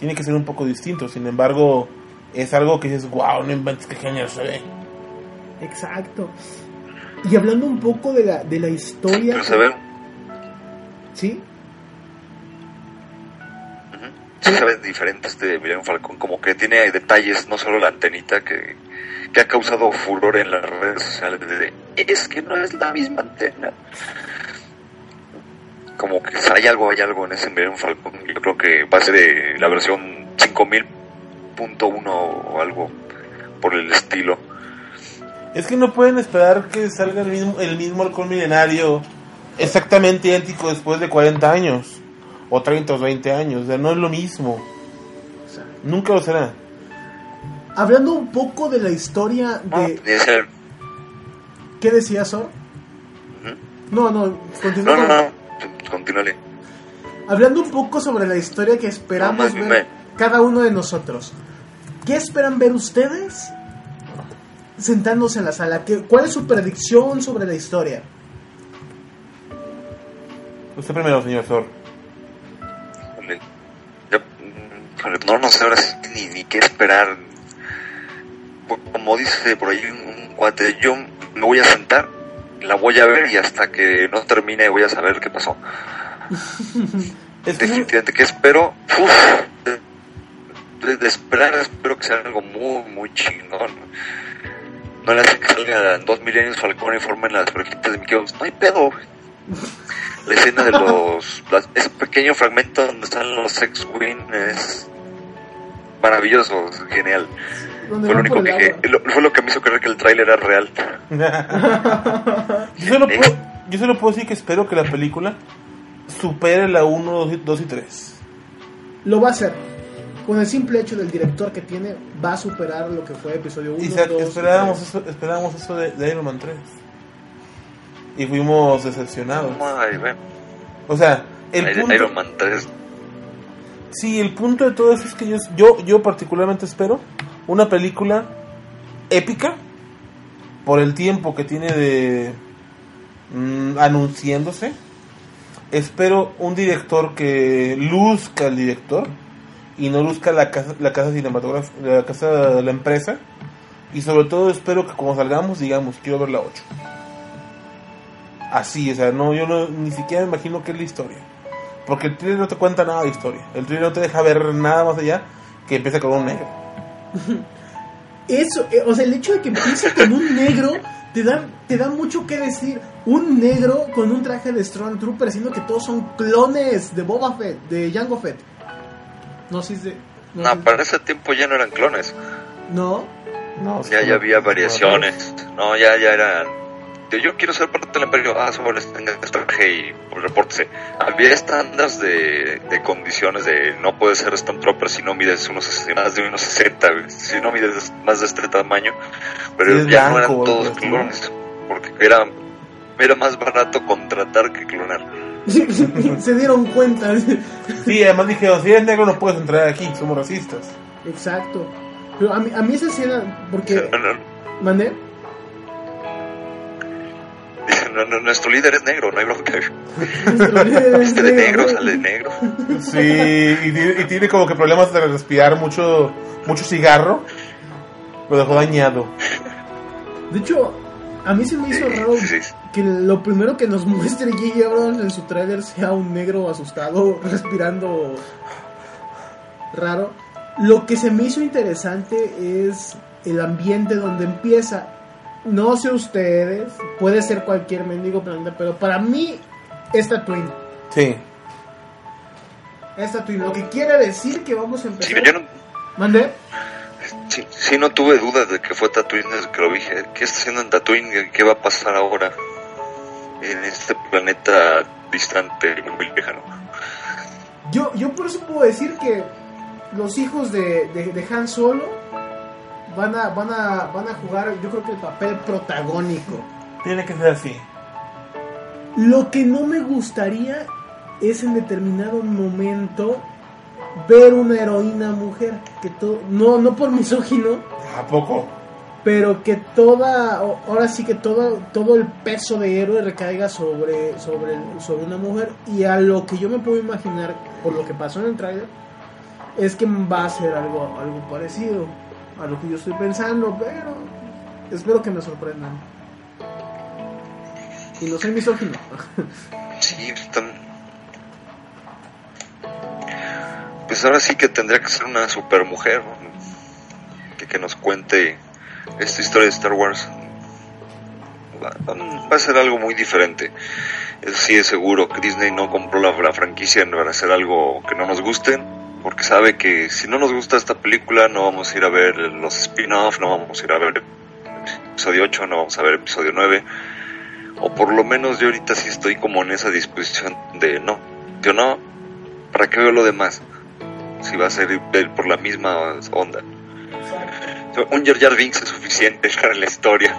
tiene que ser un poco distinto. Sin embargo, es algo que dices, wow, no inventes que genial se ve. Exacto. Y hablando un poco de la, de la historia. Pero ¿Sí? ujú, sí se ve diferente este Millennium Falcón. Como que tiene detalles, no solo la antenita que, que ha causado furor en las redes sociales. De, es que no es la misma antena. Como que hay algo, hay algo en ese Millennium Falcon. Yo creo que va a ser de la versión 5000.1 o algo por el estilo. Es que no pueden esperar que salga el mismo, el mismo halcón milenario exactamente idéntico después de 40 años. O 30 o 20 años. O sea, no es lo mismo. Nunca lo será. Hablando un poco de la historia No, de... ¿Qué decía Sor? No, no, continúa. No, no, con- no, continúale. Hablando un poco sobre la historia que esperamos No, más ver cada uno de nosotros. ¿Qué esperan ver ustedes sentándose en la sala? ¿Qué, ¿Cuál es su predicción sobre la historia? Usted primero, señor Thor. No, no sé ahora sí ni, ni qué esperar. Como dice por ahí un, un cuate, yo me voy a sentar, la voy a ver y hasta que no termine voy a saber qué pasó. [LAUGHS] Es que Definitivamente, ¿qué espero? Uf, de, de- de esperar, espero que sea algo muy, muy chingón. No le hace que salgan dos milenios Falcón y formen las orejitas de Mickey Mouse. No hay pedo. La escena de los... las- ese pequeño fragmento donde están los X-Wing es maravilloso, es genial. Fue lo único que, lo- fue lo que me hizo creer que el tráiler era real. [LAUGHS] yo, solo puedo, yo solo puedo decir que espero que la película supere la 1, 2, y- 2 y 3. Lo va a hacer. Con el simple hecho del director que tiene, va a superar lo que fue episodio 1. Y sa- esperábamos eso, esperábamos eso de, de Iron Man 3. Y fuimos decepcionados. Ay. O sea, el Iron punto, Iron Man 3. sí, el punto de todo eso es que yo, yo, yo particularmente espero una película épica por el tiempo que tiene de mm, anunciándose. Espero un director que luzca el director y no luzca la casa, la casa cinematográfica, la casa de la empresa. Y sobre todo espero que como salgamos digamos, quiero ver la 8. Así, o sea, no, yo no, ni siquiera me imagino qué es la historia. Porque el trailer no te cuenta nada de historia. El trailer no te deja ver nada más allá que empieza con un negro. [LAUGHS] Eso, eh, o sea, el hecho de que empiece con un negro te da, te da mucho que decir. Un negro con un traje de Stormtrooper, siendo que todos son clones de Boba Fett, de Jango Fett. No sé si no No, sé- para ese tiempo ya no eran clones. No. No, Ya, ya había variaciones. No, ya, ya eran. Yo quiero ser parte del imperio. Ah, sobre tenga este traje y pues, repórtese. Había estándares de, de condiciones de no puedes ser Stormtrooper si no mides unos, más de unos 60, güey, si no mides más de este tamaño. Pero ya no eran todos clones. Porque era, era más barato contratar que clonar. [LAUGHS] Se dieron cuenta. Sí, además dijeron, si eres negro no puedes entrar aquí, somos racistas. Exacto. Pero a mí, a mí esa escena, porque... No, no, ¿Mandé? [COUGHS] no, no, nuestro líder es negro, no hay bronca. Nuestro líder es Este de negro sale de negro. Sí, y, tiene- y tiene como que problemas de respirar mucho, mucho cigarro. Lo dejó dañado. De hecho, a mí se me hizo raro Sí, sí. Que lo primero que nos [LAUGHS] muestre J.J. Abrams en su tráiler sea un negro asustado, [LAUGHS] respirando raro. Lo que se me hizo interesante es el ambiente donde empieza. No sé ustedes, puede ser cualquier mendigo planeta, pero para mí es Tatooine. Sí. Es Tatooine, lo que quiere decir que vamos a Sí, empezar... yo no, ¿Mandé? Sí, sí, no tuve dudas de que fue Tatooine desde que lo vi. ¿Qué está haciendo en Tatooine? ¿Qué va a pasar ahora en este planeta distante y muy lejano? Yo, yo por eso puedo decir que los hijos de, de, de Han Solo van a, van, a, van a jugar, yo creo que el papel protagónico. Tiene que ser así. Lo que no me gustaría es en determinado momento ver una heroína mujer que todo no no por misógino ¿A poco? Pero que toda ahora sí que todo todo el peso de héroe recaiga sobre sobre sobre una mujer. Y a lo que yo me puedo imaginar por lo que pasó en el trailer es que va a ser algo algo parecido a lo que yo estoy pensando pero espero que me sorprendan. Y no soy misógino. [LAUGHS] Sí, están... Pues ahora sí que tendría que ser una supermujer que, que nos cuente esta historia de Star Wars. Va, va a ser algo muy diferente. Eso sí es seguro que Disney no compró la, franquicia para hacer algo que no nos guste, porque sabe que si no nos gusta esta película no vamos a ir a ver los spin-off, no vamos a ir a ver episodio 8, no vamos a ver episodio 9 o por lo menos yo ahorita sí estoy como en esa disposición de no, yo no, ¿para qué veo lo demás? Si va a ser por la misma onda. Un Jar Jar Binks es suficiente para la historia.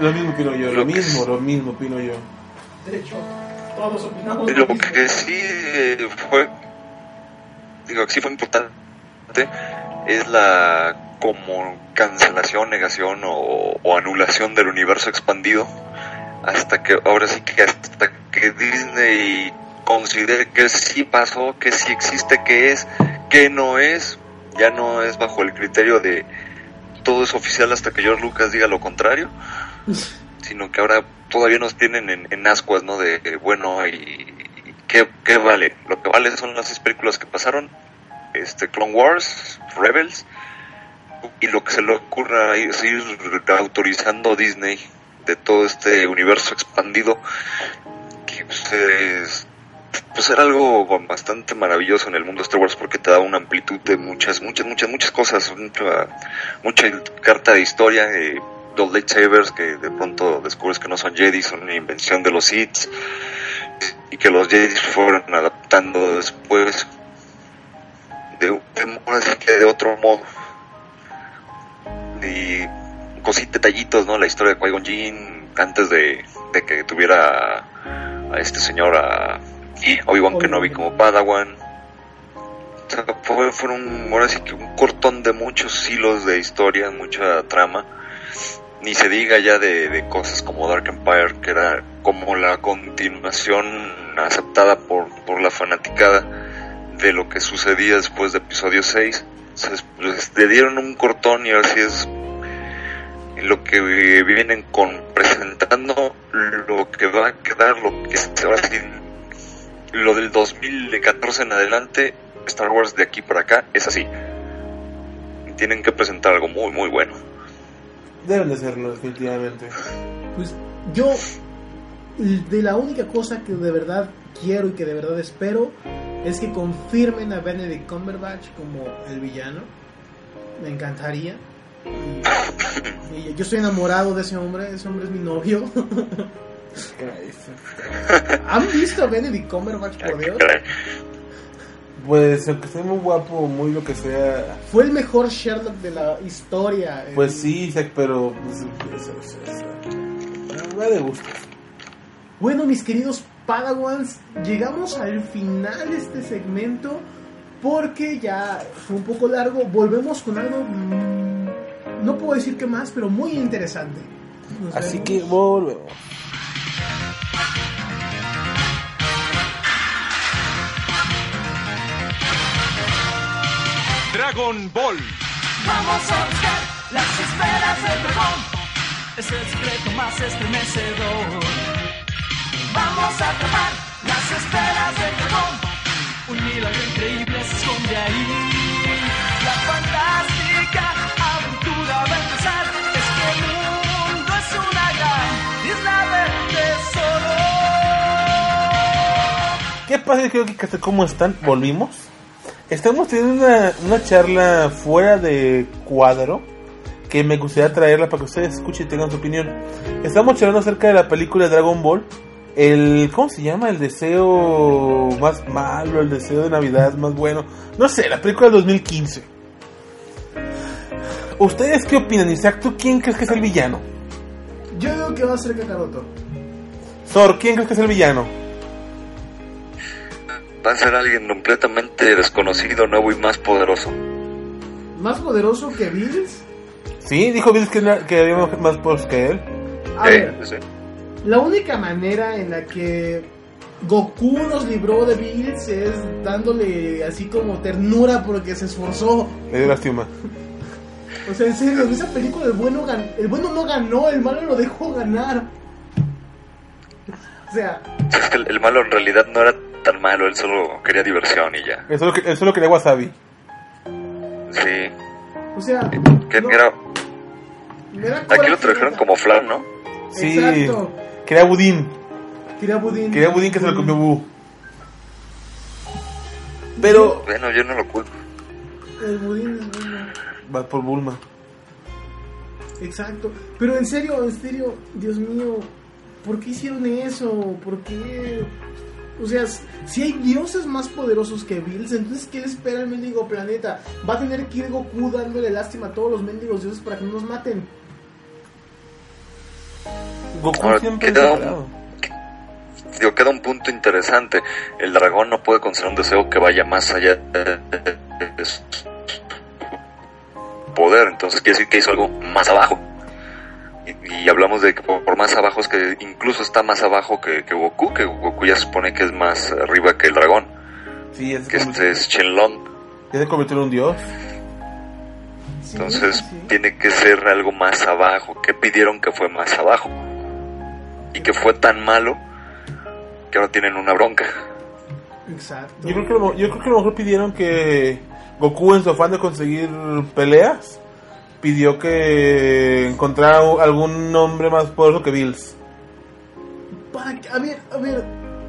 Lo mismo opino yo, lo Lo mismo, es- lo mismo opino yo. de hecho todos opinamos Lo que sí eh, fue, digo que sí fue importante, es la como cancelación, negación o, o anulación del universo expandido, hasta que ahora sí que hasta que Disney considere que sí pasó, que sí existe, que es, que no es, ya no es bajo el criterio de todo es oficial hasta que George Lucas diga lo contrario, [LAUGHS] sino que ahora todavía nos tienen en, en ascuas, ¿no? De, eh, bueno, y, y ¿qué, qué vale? Lo que vale son las seis películas que pasaron, este Clone Wars, Rebels, y lo que se le ocurra es ir autorizando Disney de todo este universo expandido, que pues, es, pues era algo bastante maravilloso en el mundo de Star Wars porque te da una amplitud de muchas, muchas, muchas, muchas cosas, mucha, mucha carta de historia, eh, los lightsabers que de pronto descubres que no son Jedi, son una invención de los Sith y que los Jedi fueron adaptando después de, de, de otro modo y cositas, detallitos, ¿no? La historia de Qui-Gon antes de, de que tuviera a este señor, a Obi-Wan Kenobi como Padawan. O sea, fue, fueron ahora sí que un cortón de muchos hilos de historia, mucha trama. Ni se diga ya de, de cosas como Dark Empire, que era como la continuación aceptada por, por la fanaticada de lo que sucedía después de episodio 6. Entonces, pues, le dieron un cortón y así es lo que vienen con presentando lo que va a quedar, lo que ahora sí, lo del 2014 en adelante, Star Wars de aquí para acá es así. Tienen que presentar algo muy, muy bueno. Deben de serlo, definitivamente. Pues yo, de la única cosa que de verdad quiero y que de verdad espero es que confirmen a Benedict Cumberbatch como el villano. Me encantaría. Y- y yo estoy enamorado de ese hombre, ese hombre es mi novio. [LAUGHS] ¿Han visto a Benedict Cumberbatch, por Dios? Pues aunque esté muy guapo, muy lo que sea. Fue el mejor Sherlock de la historia. Pues sí, Isaac, pero. Pues. Va de gusto. Bueno, mis queridos Padawans, llegamos al final de este segmento porque ya fue un poco largo. Volvemos con algo, mm, no puedo decir que más, pero muy interesante. Nos Así vemos. que volvemos. Dragon Ball. Vamos a buscar las esferas del dragón. Es el secreto más estremecedor. Vamos a atrapar las esferas del dragón. Un milagro increíble se esconde ahí. La fantástica aventura va a empezar. Es que el mundo es una gran isla de tesoro. ¿Qué pasa, creo que cómo están? Volvimos. Estamos teniendo una, una charla fuera de cuadro que me gustaría traerla para que ustedes escuchen y tengan su opinión. Estamos charlando acerca de la película Dragon Ball. El, ¿cómo se llama? El deseo más malo, el deseo de Navidad más bueno. No sé, la película del 2015. ¿Ustedes qué opinan, Isaac? ¿Tú quién crees que es el villano? Yo digo que va a ser Kakaroto. Thor, ¿quién crees que es el villano? Va a ser alguien completamente desconocido, nuevo y más poderoso. Más poderoso que Bills. Sí, dijo Bills que, había más poderosos que él. A Eh, ver, sí. la única manera en la que Goku nos libró de Bills es dándole así como ternura porque se esforzó. Le dio lástima. O sea, en serio, en esa película el bueno, gan- el bueno no ganó, el malo lo dejó ganar. O sea, Es que el, el malo en realidad no era tan malo, él solo quería diversión y ya. Eso es lo que, eso es lo que le wasabi. Sí, o sea, que no, era, aquí lo trajeron como flan, ¿no? Sí. Exacto. Quería budín. Quería budín. Quería budín que se lo comió Bu. Pero Bueno, yo no lo culpo. El budín es bueno. va por Bulma. Exacto. Pero en serio, en serio, Dios mío, ¿por qué hicieron eso? ¿Por qué? O sea, si hay dioses más poderosos que Bills, entonces ¿qué le espera el mendigo planeta? Va a tener que ir Goku dándole lástima a todos los mendigos dioses para que no nos maten. Goku Ahora, siempre queda un-. Digo, queda un punto interesante. El dragón no puede conceder un deseo que vaya más allá de de su poder. Entonces quiere decir que hizo algo más abajo. Y, y hablamos de que por, por más abajo es que incluso está más abajo que, que Goku, que Goku ya se supone que es más arriba que el dragón, Sí, se, que este es Shenlong. ya se convirtió en un dios. Sí, Entonces sí. tiene que ser algo más abajo. ¿Qué pidieron que fue más abajo? Y que fue tan malo que ahora tienen una bronca. Exacto. Yo creo, que lo, yo creo que a lo mejor pidieron que Goku, en su afán de conseguir peleas, pidió que encontrara algún hombre más poderoso que Bills. Para que- a ver, a ver,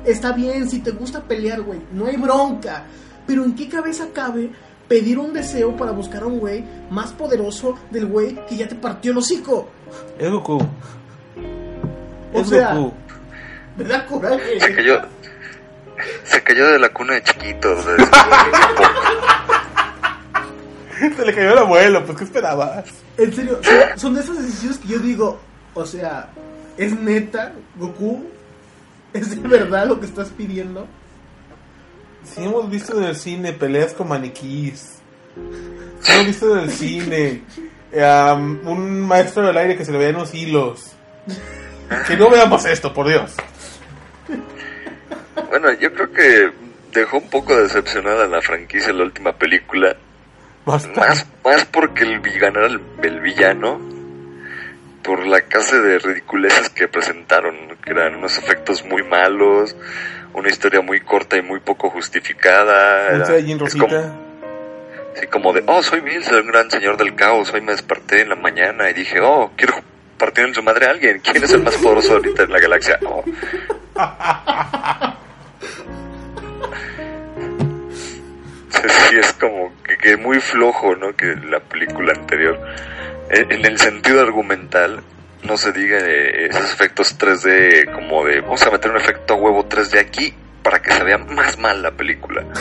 está bien si te gusta pelear, güey, no hay bronca. Pero ¿en qué cabeza cabe pedir un deseo para buscar a un güey más poderoso del güey que ya te partió el hocico? Es Goku. O Es sea, Goku. me da coraje. Se cayó, se cayó de la cuna de chiquito. de- [LAUGHS] Se le cayó el abuelo, pues ¿qué esperabas? En serio, son, son de esas decisiones que yo digo, o sea, ¿es neta, Goku? ¿Es de verdad lo que estás pidiendo? Sí, hemos visto en el cine peleas con maniquís. Sí, hemos visto en el cine um, un maestro del aire que se le veían unos hilos. Que no veamos esto, por Dios. Bueno, yo creo que dejó un poco decepcionada la franquicia en la última película. Basta. Más, más porque el villano era el, el villano. Por la clase de ridiculeces que presentaron, que eran unos efectos muy malos, una historia muy corta y muy poco justificada. Era- es como, sí, como de, oh, soy Bill, soy un gran señor del caos. Hoy me desperté en la mañana y dije, oh, quiero partir en su madre a alguien. ¿Quién es el más poderoso ahorita en la galaxia? Oh. [LAUGHS] sí es como que, que muy flojo, ¿no? Que la película anterior. En, en el sentido argumental, no se diga eh, esos efectos 3D como de vamos a meter un efecto a huevo 3D aquí para que se vea más mal la película. [LAUGHS]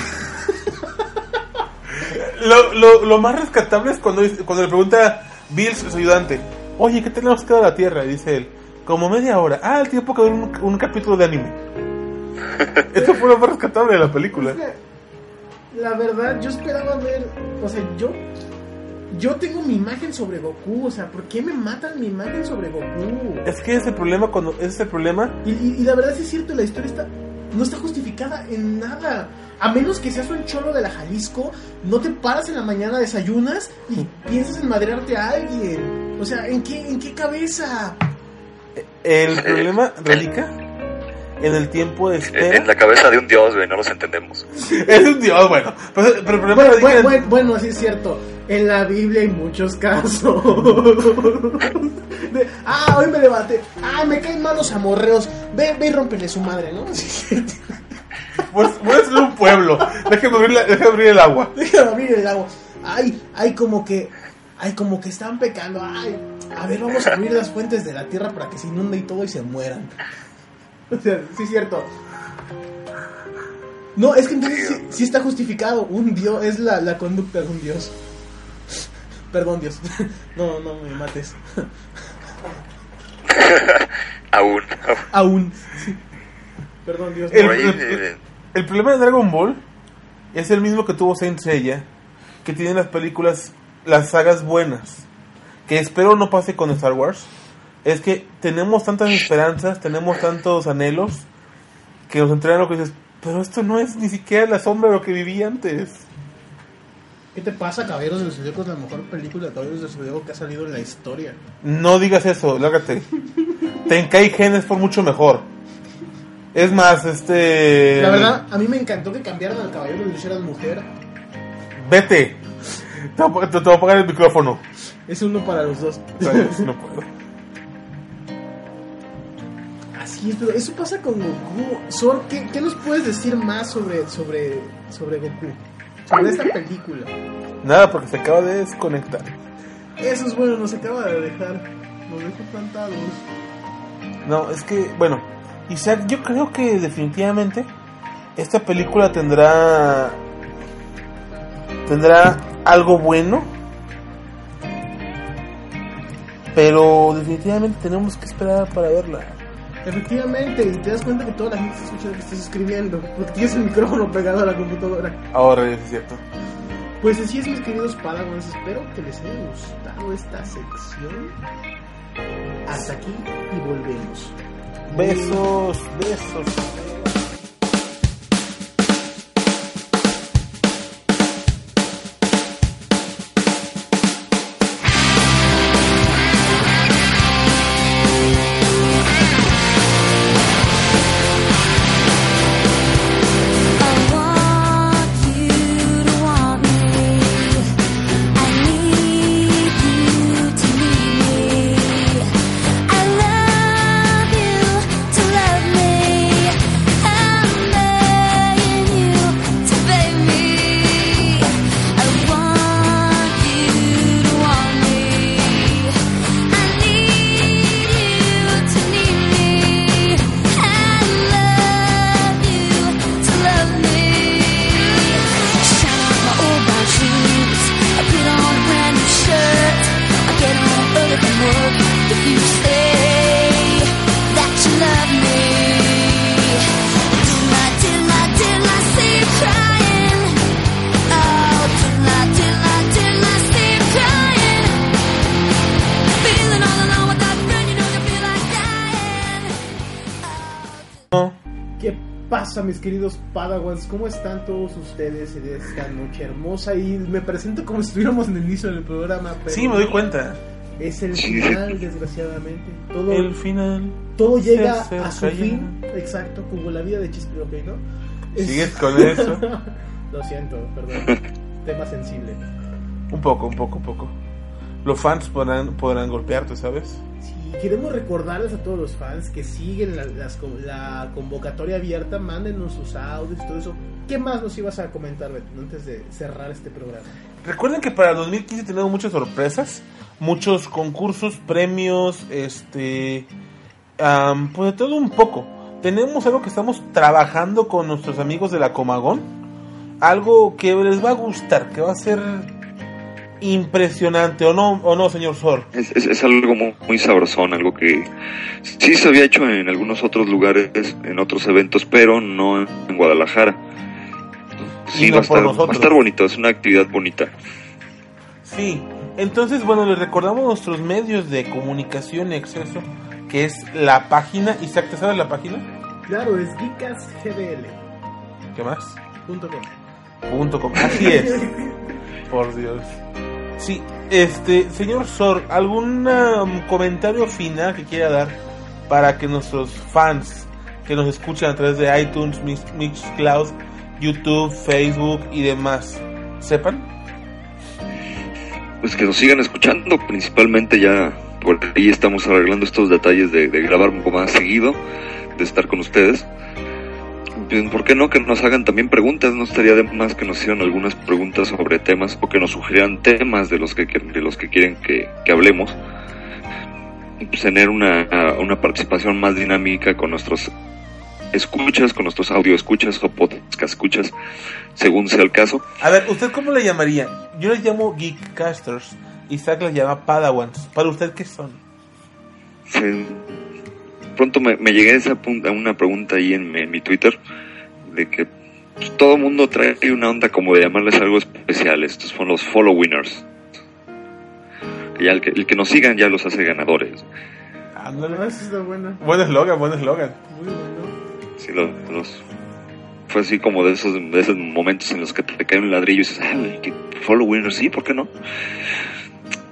Lo, lo, lo más rescatable es cuando, cuando le pregunta Bill, su ayudante, oye, ¿qué tenemos que dar a la Tierra? Y dice él, como media hora. Ah, el tiempo que dura un, un capítulo de anime. [LAUGHS] Eso fue lo más rescatable de la película. La verdad, yo esperaba ver. O sea, yo. Yo tengo mi imagen sobre Goku. O sea, ¿por qué me matan mi imagen sobre Goku? Es que ese es el problema cuando ese es el problema. Y, y- y la verdad sí es cierto, la historia está. No está justificada en nada. A menos que seas un cholo de la Jalisco, no te paras en la mañana, desayunas y piensas en madrearte a alguien. O sea, ¿en qué, en qué cabeza? El problema radica en el tiempo de En, espera. en la cabeza de un dios, güey, no los entendemos. [LAUGHS] Es un dios, bueno. Pero, pero el problema Bueno, radica bueno, en- bueno, bueno, sí es cierto. En la Biblia hay muchos casos. [LAUGHS] De, ah, hoy me levanté. Ah, me caen malos amorreos. Ve, ve y rómpele su madre, ¿no? [LAUGHS] Pues, voy a ser un pueblo. Déjame abrir, la- déjame abrir el agua. Déjame abrir el agua. Ay, ay, como que. Ay, como que están pecando. Ay, a ver, vamos a abrir las fuentes de la tierra para que se inunde y todo y se mueran. [LAUGHS] O sea, sí es cierto. No, es que entonces sí, sí está justificado. Un dios, es la, la conducta de un dios. [LAUGHS] Perdón, Dios. [LAUGHS] No, no me mates. Aún. Aún. Sí. Perdón, Dios. El problema de Dragon Ball es el mismo que tuvo Saint Seiya, que tiene las películas, las sagas buenas, que espero no pase con Star Wars. Es que tenemos tantas esperanzas, tenemos tantos anhelos, que nos entregan lo que dices, pero esto no es ni siquiera la sombra de lo que viví antes. ¿Qué te pasa, Caballeros del Zodíaco? Es la mejor película de Caballeros del Zodíaco que ha salido en la historia. No digas eso, lárgate. Tenkai Gen es por mucho mejor. Es más, este... La verdad, a mí me encantó que cambiaran al caballero y lo hicieran mujer. Vete. Te voy a- te- te voy a apagar el micrófono. Es uno para los dos. No puedo. Pero eso pasa con Goku. Sor, ¿qué, qué nos puedes decir más sobre, sobre, sobre Goku? Sobre esta película. Nada, porque se acaba de desconectar. Eso es bueno, nos acaba de dejar. Nos dejó plantados. No, es que, bueno, Isaac, yo creo que definitivamente esta película tendrá. tendrá algo bueno. Pero definitivamente tenemos que esperar para verla. Efectivamente, y te das cuenta que toda la gente está escuchando que estás escribiendo. Porque tienes el micrófono pegado a la computadora. Ahora es cierto. Pues así es, mis queridos Padawans. Espero que les haya gustado esta sección. Hasta aquí y volvemos. Besos, besos. ¿Qué pasa, mis queridos Padawans? ¿Cómo están todos ustedes en esta noche hermosa? Y me presento como si estuviéramos en el inicio del programa. Pero Sí, me doy cuenta. Es el final, desgraciadamente. Todo, El final. todo llega se a su fin. Exacto, como la vida de Chiste, ok, ¿no? Es- ¿Sigues con eso? [LAUGHS] Lo siento, perdón. [LAUGHS] Tema sensible. Un poco, un poco, un poco. Los fans podrán, podrán golpearte, ¿sabes? Sí, queremos recordarles a todos los fans que siguen la, convocatoria abierta, mándenos sus audios y todo eso. ¿qué más nos ibas a comentar, Beto, antes de cerrar este programa? Recuerden que para el 2015 tenemos muchas sorpresas, muchos concursos, premios, este, pues de todo un poco. Tenemos algo que estamos trabajando con nuestros amigos de la Comagón, algo que les va a gustar, que va a ser impresionante, ¿o no, o no señor Sor? Es, es- es algo muy, muy sabrosón, algo que sí se había hecho en algunos otros lugares, en otros eventos, pero no en Guadalajara. Sí, no va, estar, va a estar bonito, es una actividad bonita. Sí, entonces bueno, les recordamos nuestros medios de comunicación y acceso, que es la página, Isaac, ¿te sabes la página? Claro, es geekasgdl.com. ¿Qué más? Punto com. Así es. [LAUGHS] Por Dios. Sí, este, señor Sor, ¿algún um, comentario final que quiera dar para que nuestros fans que nos escuchan a través de iTunes, Mix- Mixcloud, YouTube, Facebook y demás sepan? Pues que nos sigan escuchando, principalmente ya por ahí estamos arreglando estos detalles de, de grabar un poco más seguido, de estar con ustedes. Pues, ¿Por qué no que nos hagan también preguntas? No estaría de más que nos hicieran algunas preguntas sobre temas o que nos sugieran temas de los que, quieren- de los que quieren que, que hablemos. Pues, tener una, una participación más dinámica con nuestros escuchas, con nuestros audio escuchas o podcast escuchas, según sea el caso. A ver, ¿usted cómo le llamaría? Yo les llamo Geekcasters, Isaac les llama Padawans. ¿Para usted qué son? Sí. Pronto me, me llegué a, esa pun- a una pregunta ahí en, en mi Twitter de que pues, todo el mundo trae una onda como de llamarles algo especial. Estos son los follow winners. Que ya el, que, el que nos sigan ya los hace ganadores. Ah, eso está bueno. Buen eslogan, buen eslogan. Muy bueno. Sí, los, los- fue así como de esos, de esos momentos en los que te cae un ladrillo y dices, ah, güey, ¿qué follow winners, sí, ¿por qué no?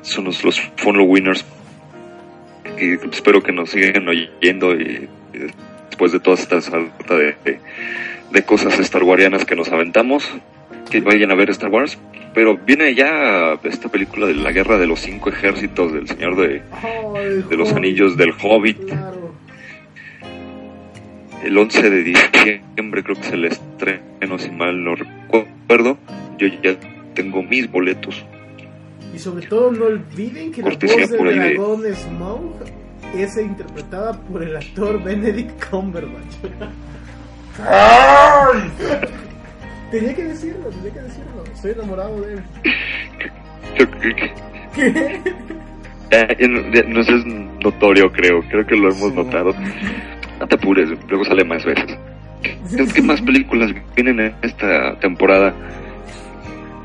Son los, los follow winners que espero que nos sigan oyendo y, y después de toda esta salta de, de, de cosas Star Warianas que nos aventamos, que vayan a ver Star Wars. Pero viene ya esta película de la guerra de los cinco ejércitos del Señor de, de los. Anillos del Hobbit. Claro. El 11 de diciembre creo que es el estreno, si mal no recuerdo. Yo ya tengo mis boletos. Y sobre todo no olviden que la voz del ahí de- dragón Smaug es interpretada por el actor Benedict Cumberbatch. tenía que decirlo, tenía que decirlo. Estoy enamorado de él. Ya- ya no, es notorio, creo. Creo que lo hemos Sí. notado. No te apures, luego sale más veces. ¿Qué, qué más películas vienen en esta temporada?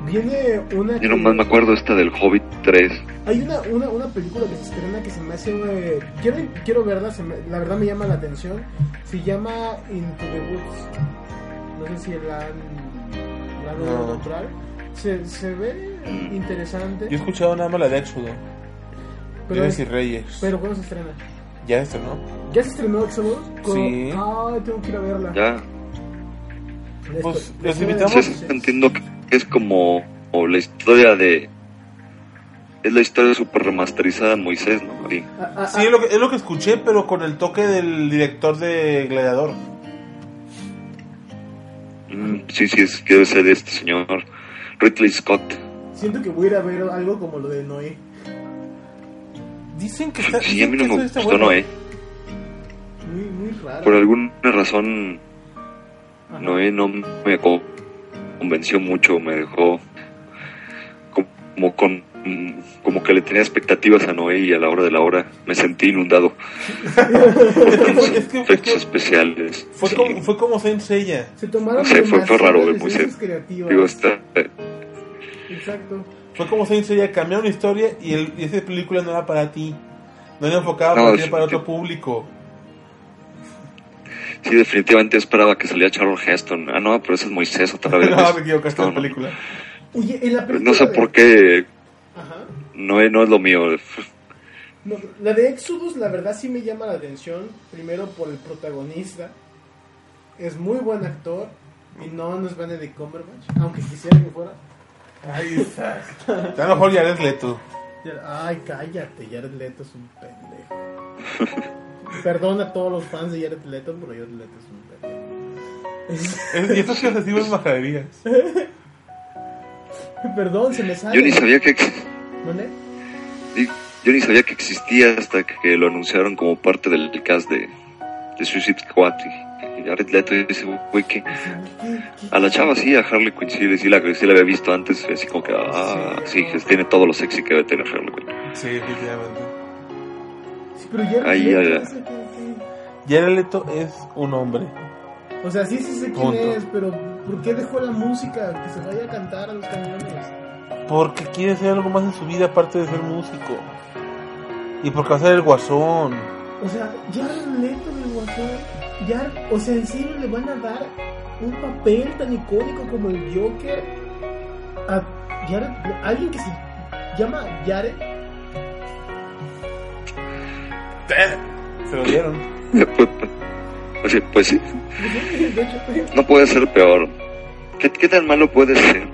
Viene una Yo que- nomás me acuerdo esta del Hobbit 3. Hay una, una, una película que se estrena que se me hace... eh, quiero, quiero verla, se me- la verdad me llama la atención. Se llama Into the Woods. No sé si la han, la han No. nombrar. Se, se ve interesante. Yo he escuchado nada más la de Éxodo. pero, Dioses y Reyes. pero ¿cuándo se estrena? Ya esto, ¿no? ¿Ya se estrenó Exodus? Con- Sí. Ah, tengo que ir a verla. Ya. Pues, los invitamos. Entiendo que es como o la historia de... Es la historia super remasterizada de Moisés, ¿no? Sí. Ah, ah, Sí, es lo, que, es lo que escuché, pero con el toque del director de Gladiador. Mm, sí, sí, es que debe ser de este señor Ridley Scott. Siento que voy a ir a ver algo como lo de Noé. Dicen que está. Sí, a mí no me gustó, bueno. Noé. Muy, muy raro. Por alguna razón, Ajá. Noé no me co- convenció mucho, me dejó como con como que le tenía expectativas a Noé y a la hora de la hora me sentí inundado [LAUGHS] es que- efectos especiales. Fue Sí. como, fue como Saint Seiya. Se tomaron No sé, fue- fue raro, muy serio. creativas. Digo, está, Exacto. Fue como Saint Seiya, cambiaron una historia y, el, y esa película no era para ti. No era enfocada No, para, ti, para otro público. Sí, definitivamente esperaba que saliera Charles Heston. Ah, no, pero ese es Moisés otra vez. [LAUGHS] no, me equivocaste No, no. película. Oye, en la película No sé de- por qué Ajá. Noé no es lo mío. No, la de Exodus, la verdad sí me llama la atención. Primero por el protagonista. Es muy buen actor. Y no, no es Benedict Cumberbatch. Aunque quisiera que fuera. Ay, Isaac. A lo mejor ya eres Leto. Ay, cállate. Jared Leto es un pendejo. [LAUGHS] Perdona a todos los fans de Jared Leto, pero Jared Leto es un. Es- y estos que reciben majaderías. [LAUGHS] Perdón, se me sale. Yo ni sabía que y- yo ni sabía que existía hasta que lo anunciaron como parte del cast de, de Suicide Squad. Y, Jared Leto dice, güey, que a la chava sí, a Harley Quinn sí, sí la, sí la había visto antes, así como que, ah, sí, que tiene todo lo sexy que debe tener Harley Quinn. Sí, definitivamente. Pero ya Ahí, ya- ya, ya. ese que- que- Jared Leto es un hombre. O sea, sí, sí sé quién Punto. es, pero ¿por qué dejó la música? Que se vaya a cantar a los camiones. Porque quiere hacer algo más en su vida aparte de ser músico. Y porque va a ser el guasón. O sea, ya Leto del Guasón, ya, o sea, en serio le van a dar un papel tan icónico como el Joker a Jared, alguien que se llama Jared. Se lo dieron. [LAUGHS] Pues, pues sí, pues no puede ser peor. ¿Qué, qué tan malo puede ser?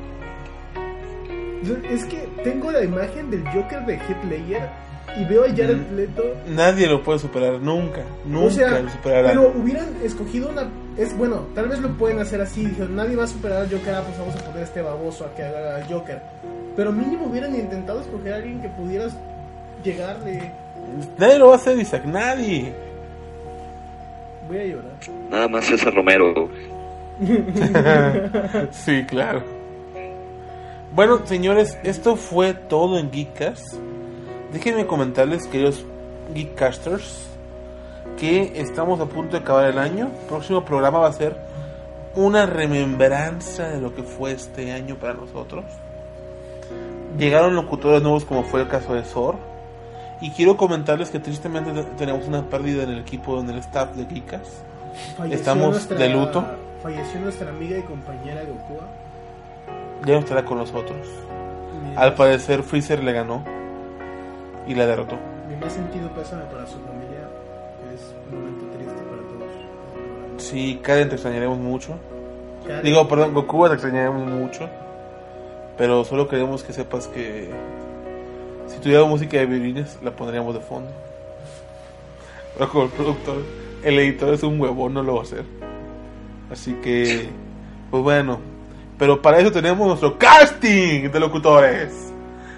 es que tengo la imagen del Joker de Heath Ledger y veo a Jared Leto Nadie lo puede superar, nunca. Nunca o sea, lo superará. pero hubieran escogido una. Es bueno, tal vez lo pueden hacer así. Dijeron, nadie va a superar al Joker, ah, pues vamos a poner a este baboso a que haga al Joker. Pero mínimo hubieran intentado escoger a alguien que pudieras llegarle. Nadie lo va a hacer, Isaac. Nadie. Voy a llorar. Nada más César Romero. [LAUGHS] sí, claro. Bueno, señores, esto fue todo en Geekcast. Déjenme comentarles, queridos Geekcasters, que estamos a punto de acabar el año. El próximo programa va a ser una remembranza de lo que fue este año para nosotros. Llegaron locutores nuevos como fue el caso de Sor. Y quiero comentarles que tristemente te- tenemos una pérdida en el equipo, en el staff de. Falleció Estamos de luto. Falleció nuestra amiga y compañera Gokua. Ya no estará con nosotros. Al parecer Freezer le ganó y la derrotó. mi más sentido pésame para su familia. Es un momento triste para todos. Sí, Karen te extrañaremos mucho. Karen, Digo, perdón, Goku te extrañaremos mucho. Pero solo queremos que sepas que si tuviera música de violines la pondríamos de fondo. Pero como el productor, el editor es un huevón, no lo va a hacer. Así que, pues bueno. Pero para eso tenemos nuestro casting de locutores.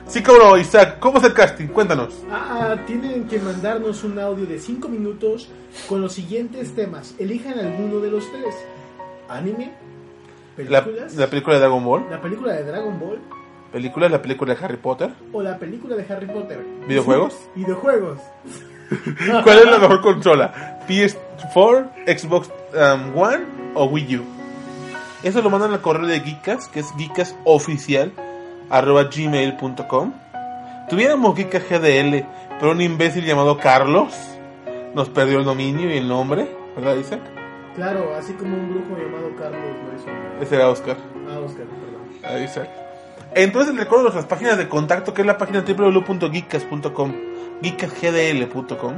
Sí, cabrón, Isaac, ¿cómo es el casting? Cuéntanos. Ah, tienen que mandarnos un audio de 5 minutos con los siguientes temas. Elijan alguno de los tres: anime, La, películas, la película de Dragon Ball, la película de Dragon Ball película, la película de Harry Potter. o la película de Harry Potter. ¿Videojuegos? Videojuegos. [LAUGHS] ¿Cuál es la mejor consola? ¿PS4, Xbox um, One o Wii U? Eso lo mandan al correo de Geekas, que es geekasoficial arroba gmail.com. Tuviéramos Geekas GDL, pero un imbécil llamado Carlos nos perdió el dominio y el nombre, ¿verdad, Isaac? Claro, así como un brujo llamado Carlos lo hizo. Ese era Oscar. Ah, Oscar, perdón. Ah, Isaac. Entonces recuerdo nuestras páginas de contacto, que es la página www.geekas.com, geekasgdl.com,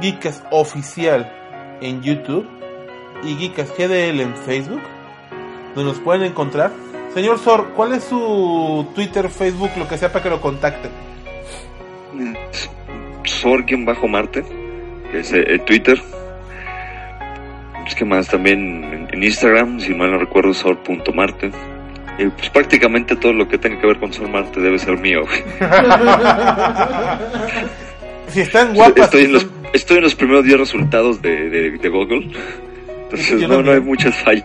Geekas Oficial en YouTube y Geekas GDL en Facebook, donde nos pueden encontrar. Señor Sor, ¿cuál es su Twitter, Facebook, lo que sea para que lo contacten? bajo marte que es eh, Twitter. Es que más también en Instagram, si mal no recuerdo, sor.marte. Y pues prácticamente todo lo que tenga que ver con Sor Marte debe ser mío. [LAUGHS] Si están guapas, estoy, en los, son- estoy en los primeros 10 resultados de, de, de Google. Entonces Yo no, no hay muchas fallas.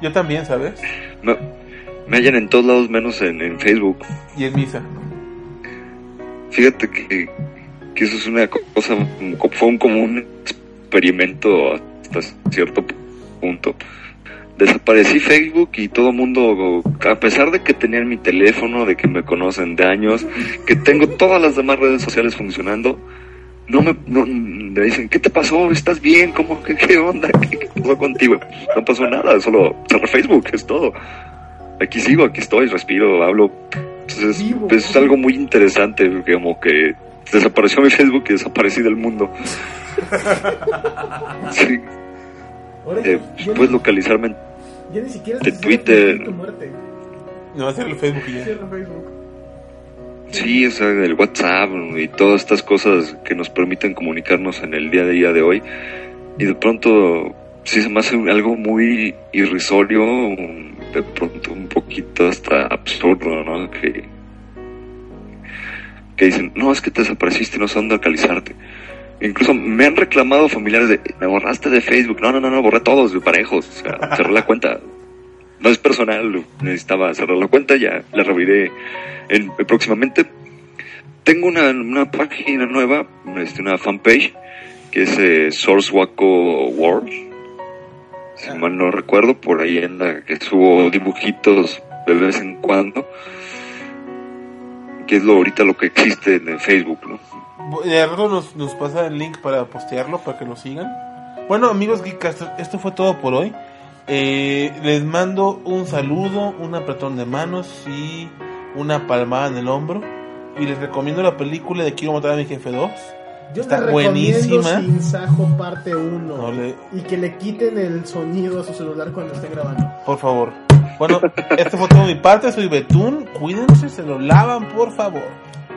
yo también, ¿sabes? Me, me hallan en todos lados menos en, en Facebook. Y en misa. Fíjate que, que eso es una cosa, fue un, como un experimento hasta cierto punto. Desaparecí Facebook y todo mundo, a pesar de que tenían mi teléfono, de que me conocen de años, que tengo todas las demás redes sociales funcionando, no me, no, me dicen, ¿qué te pasó? ¿Estás bien? ¿Cómo? ¿Qué, [LAUGHS] qué onda? ¿Qué, qué pasó contigo? No pasó nada, solo cerré Facebook, es todo. Aquí sigo, aquí estoy, respiro, hablo. Entonces, Vivo. es algo muy interesante, como que desapareció mi Facebook y desaparecí del mundo. [LAUGHS] Sí, eh, ya puedes localizarme en ya ni siquiera de Twitter. tu muerte. No va a ser el Facebook y ya. Cierra Facebook. Sí, o sea, el WhatsApp y todas estas cosas que nos permiten comunicarnos en el día a día de hoy. Y de pronto sí se me hace algo muy irrisorio, un- de pronto un poquito hasta absurdo, ¿no? Que, que dicen, no, es que te desapareciste, no sé dónde localizarte. Incluso me han reclamado familiares de, me borraste de Facebook. No, no, no, no, borré todos de parejos. O sea, [LAUGHS] cerré la cuenta. No es personal, necesitaba cerrar la cuenta, ya la reabriré en, próximamente. Tengo una, una página nueva, este, una fanpage, que es eh, Source Waco World. Si mal no recuerdo, por ahí en la que subo dibujitos de vez en cuando. Que es lo ahorita lo que existe en Facebook, ¿no? De rato nos, nos pasa el link para postearlo, para que lo sigan. Bueno, amigos Geekcasters, esto fue todo por hoy. Eh, les mando un saludo, un apretón de manos y una palmada en el hombro. Y les recomiendo la película de Quiero matar a mi jefe 2. Yo Está buenísima. Sin Sajo parte 1. No le- Y que le quiten el sonido a su celular cuando esté grabando. Por favor. Bueno, [LAUGHS] esto fue todo de mi parte. Soy Betún. Cuídense, se lo lavan, por favor.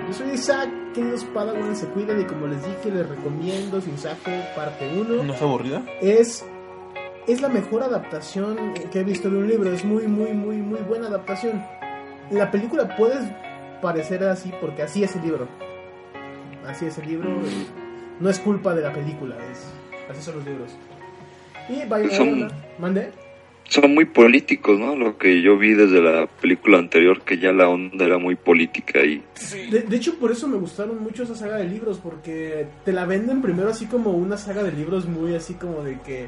Yo soy Isaac, queridos Padawan, se cuiden y como les dije, les recomiendo Sin Sajo parte 1. ¿No es aburrida? Es, es la mejor adaptación que he visto de un libro. Es muy, muy, muy, muy buena adaptación. La película puede parecer así porque así es el libro. Así es el libro. No es culpa de la película, es, así son los libros. Y vaya, Son- ¿Mande? Son muy políticos, ¿no? Lo que yo vi desde la película anterior, que ya la onda era muy política y De, de hecho, por eso me gustaron mucho esa saga de libros, porque te la venden primero así como una saga de libros muy así como de que,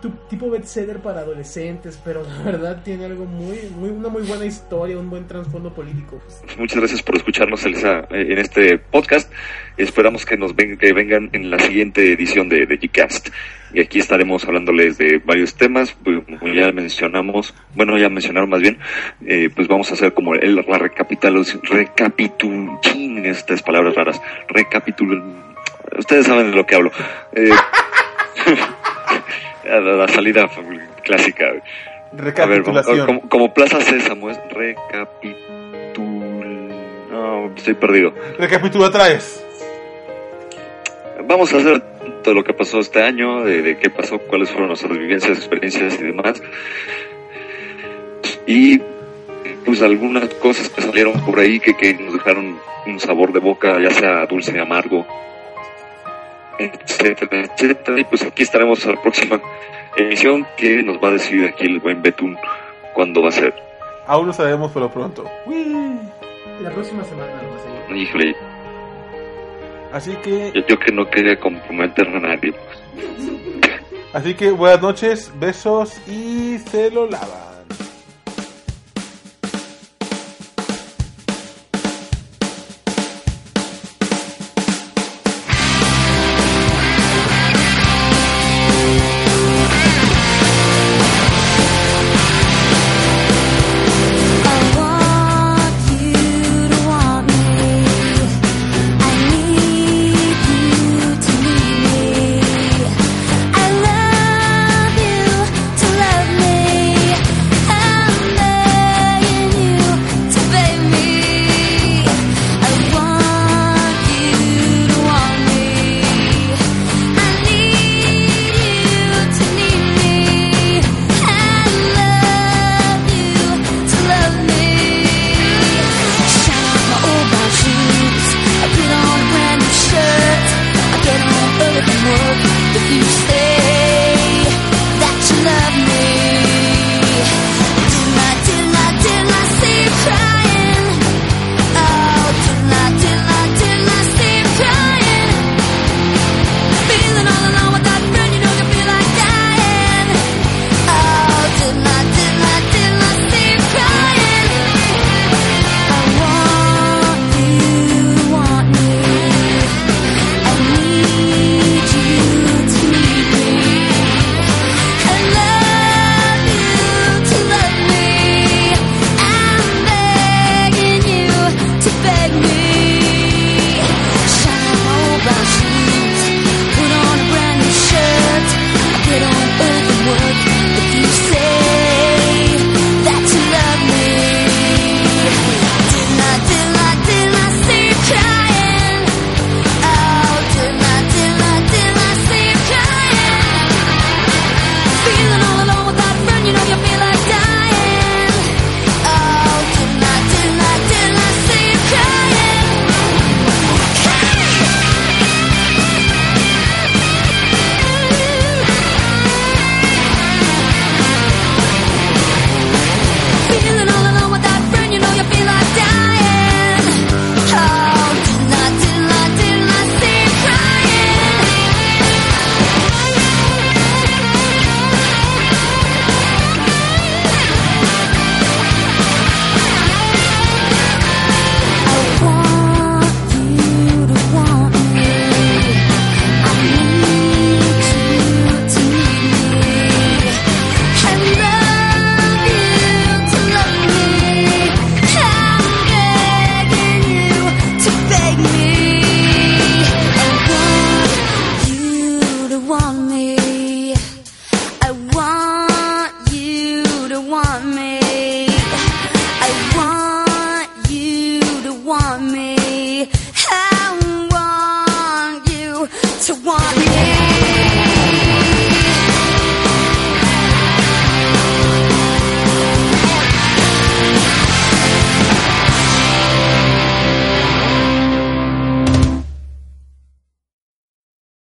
tu- tipo bestseller para adolescentes, pero la verdad tiene algo muy, muy, una muy buena historia, un buen trasfondo político. muchas gracias por escucharnos Elisa, eh, en este podcast. Esperamos que nos ven- que vengan en la siguiente edición de, de Gcast. Y aquí estaremos hablándoles de varios temas, pues, como ya mencionamos, bueno, ya mencionaron más bien, eh, pues vamos a hacer como el, la recapitulación, recapitul, estas palabras raras, recapitul, ustedes saben de lo que hablo. Eh, [LAUGHS] la, la salida clásica. A ver, Recapitulación. como, como Plaza Sésamo es recapitul... No, estoy perdido. Recapitula traes. Vamos a hacer todo lo que pasó este año, de, de qué pasó, cuáles fueron nuestras vivencias, experiencias y demás. Y pues algunas cosas que salieron por ahí que, que nos dejaron un sabor de boca, ya sea dulce amargo, etcétera, etcétera. Y pues aquí estaremos a la próxima emisión que nos va a decir aquí el buen Betún cuándo va a ser. Aún lo sabemos, pero pronto. La próxima semana lo seguro. Híjole, Así que, yo, yo que no quería comprometer a nadie. así que buenas noches, besos y se lo lavan.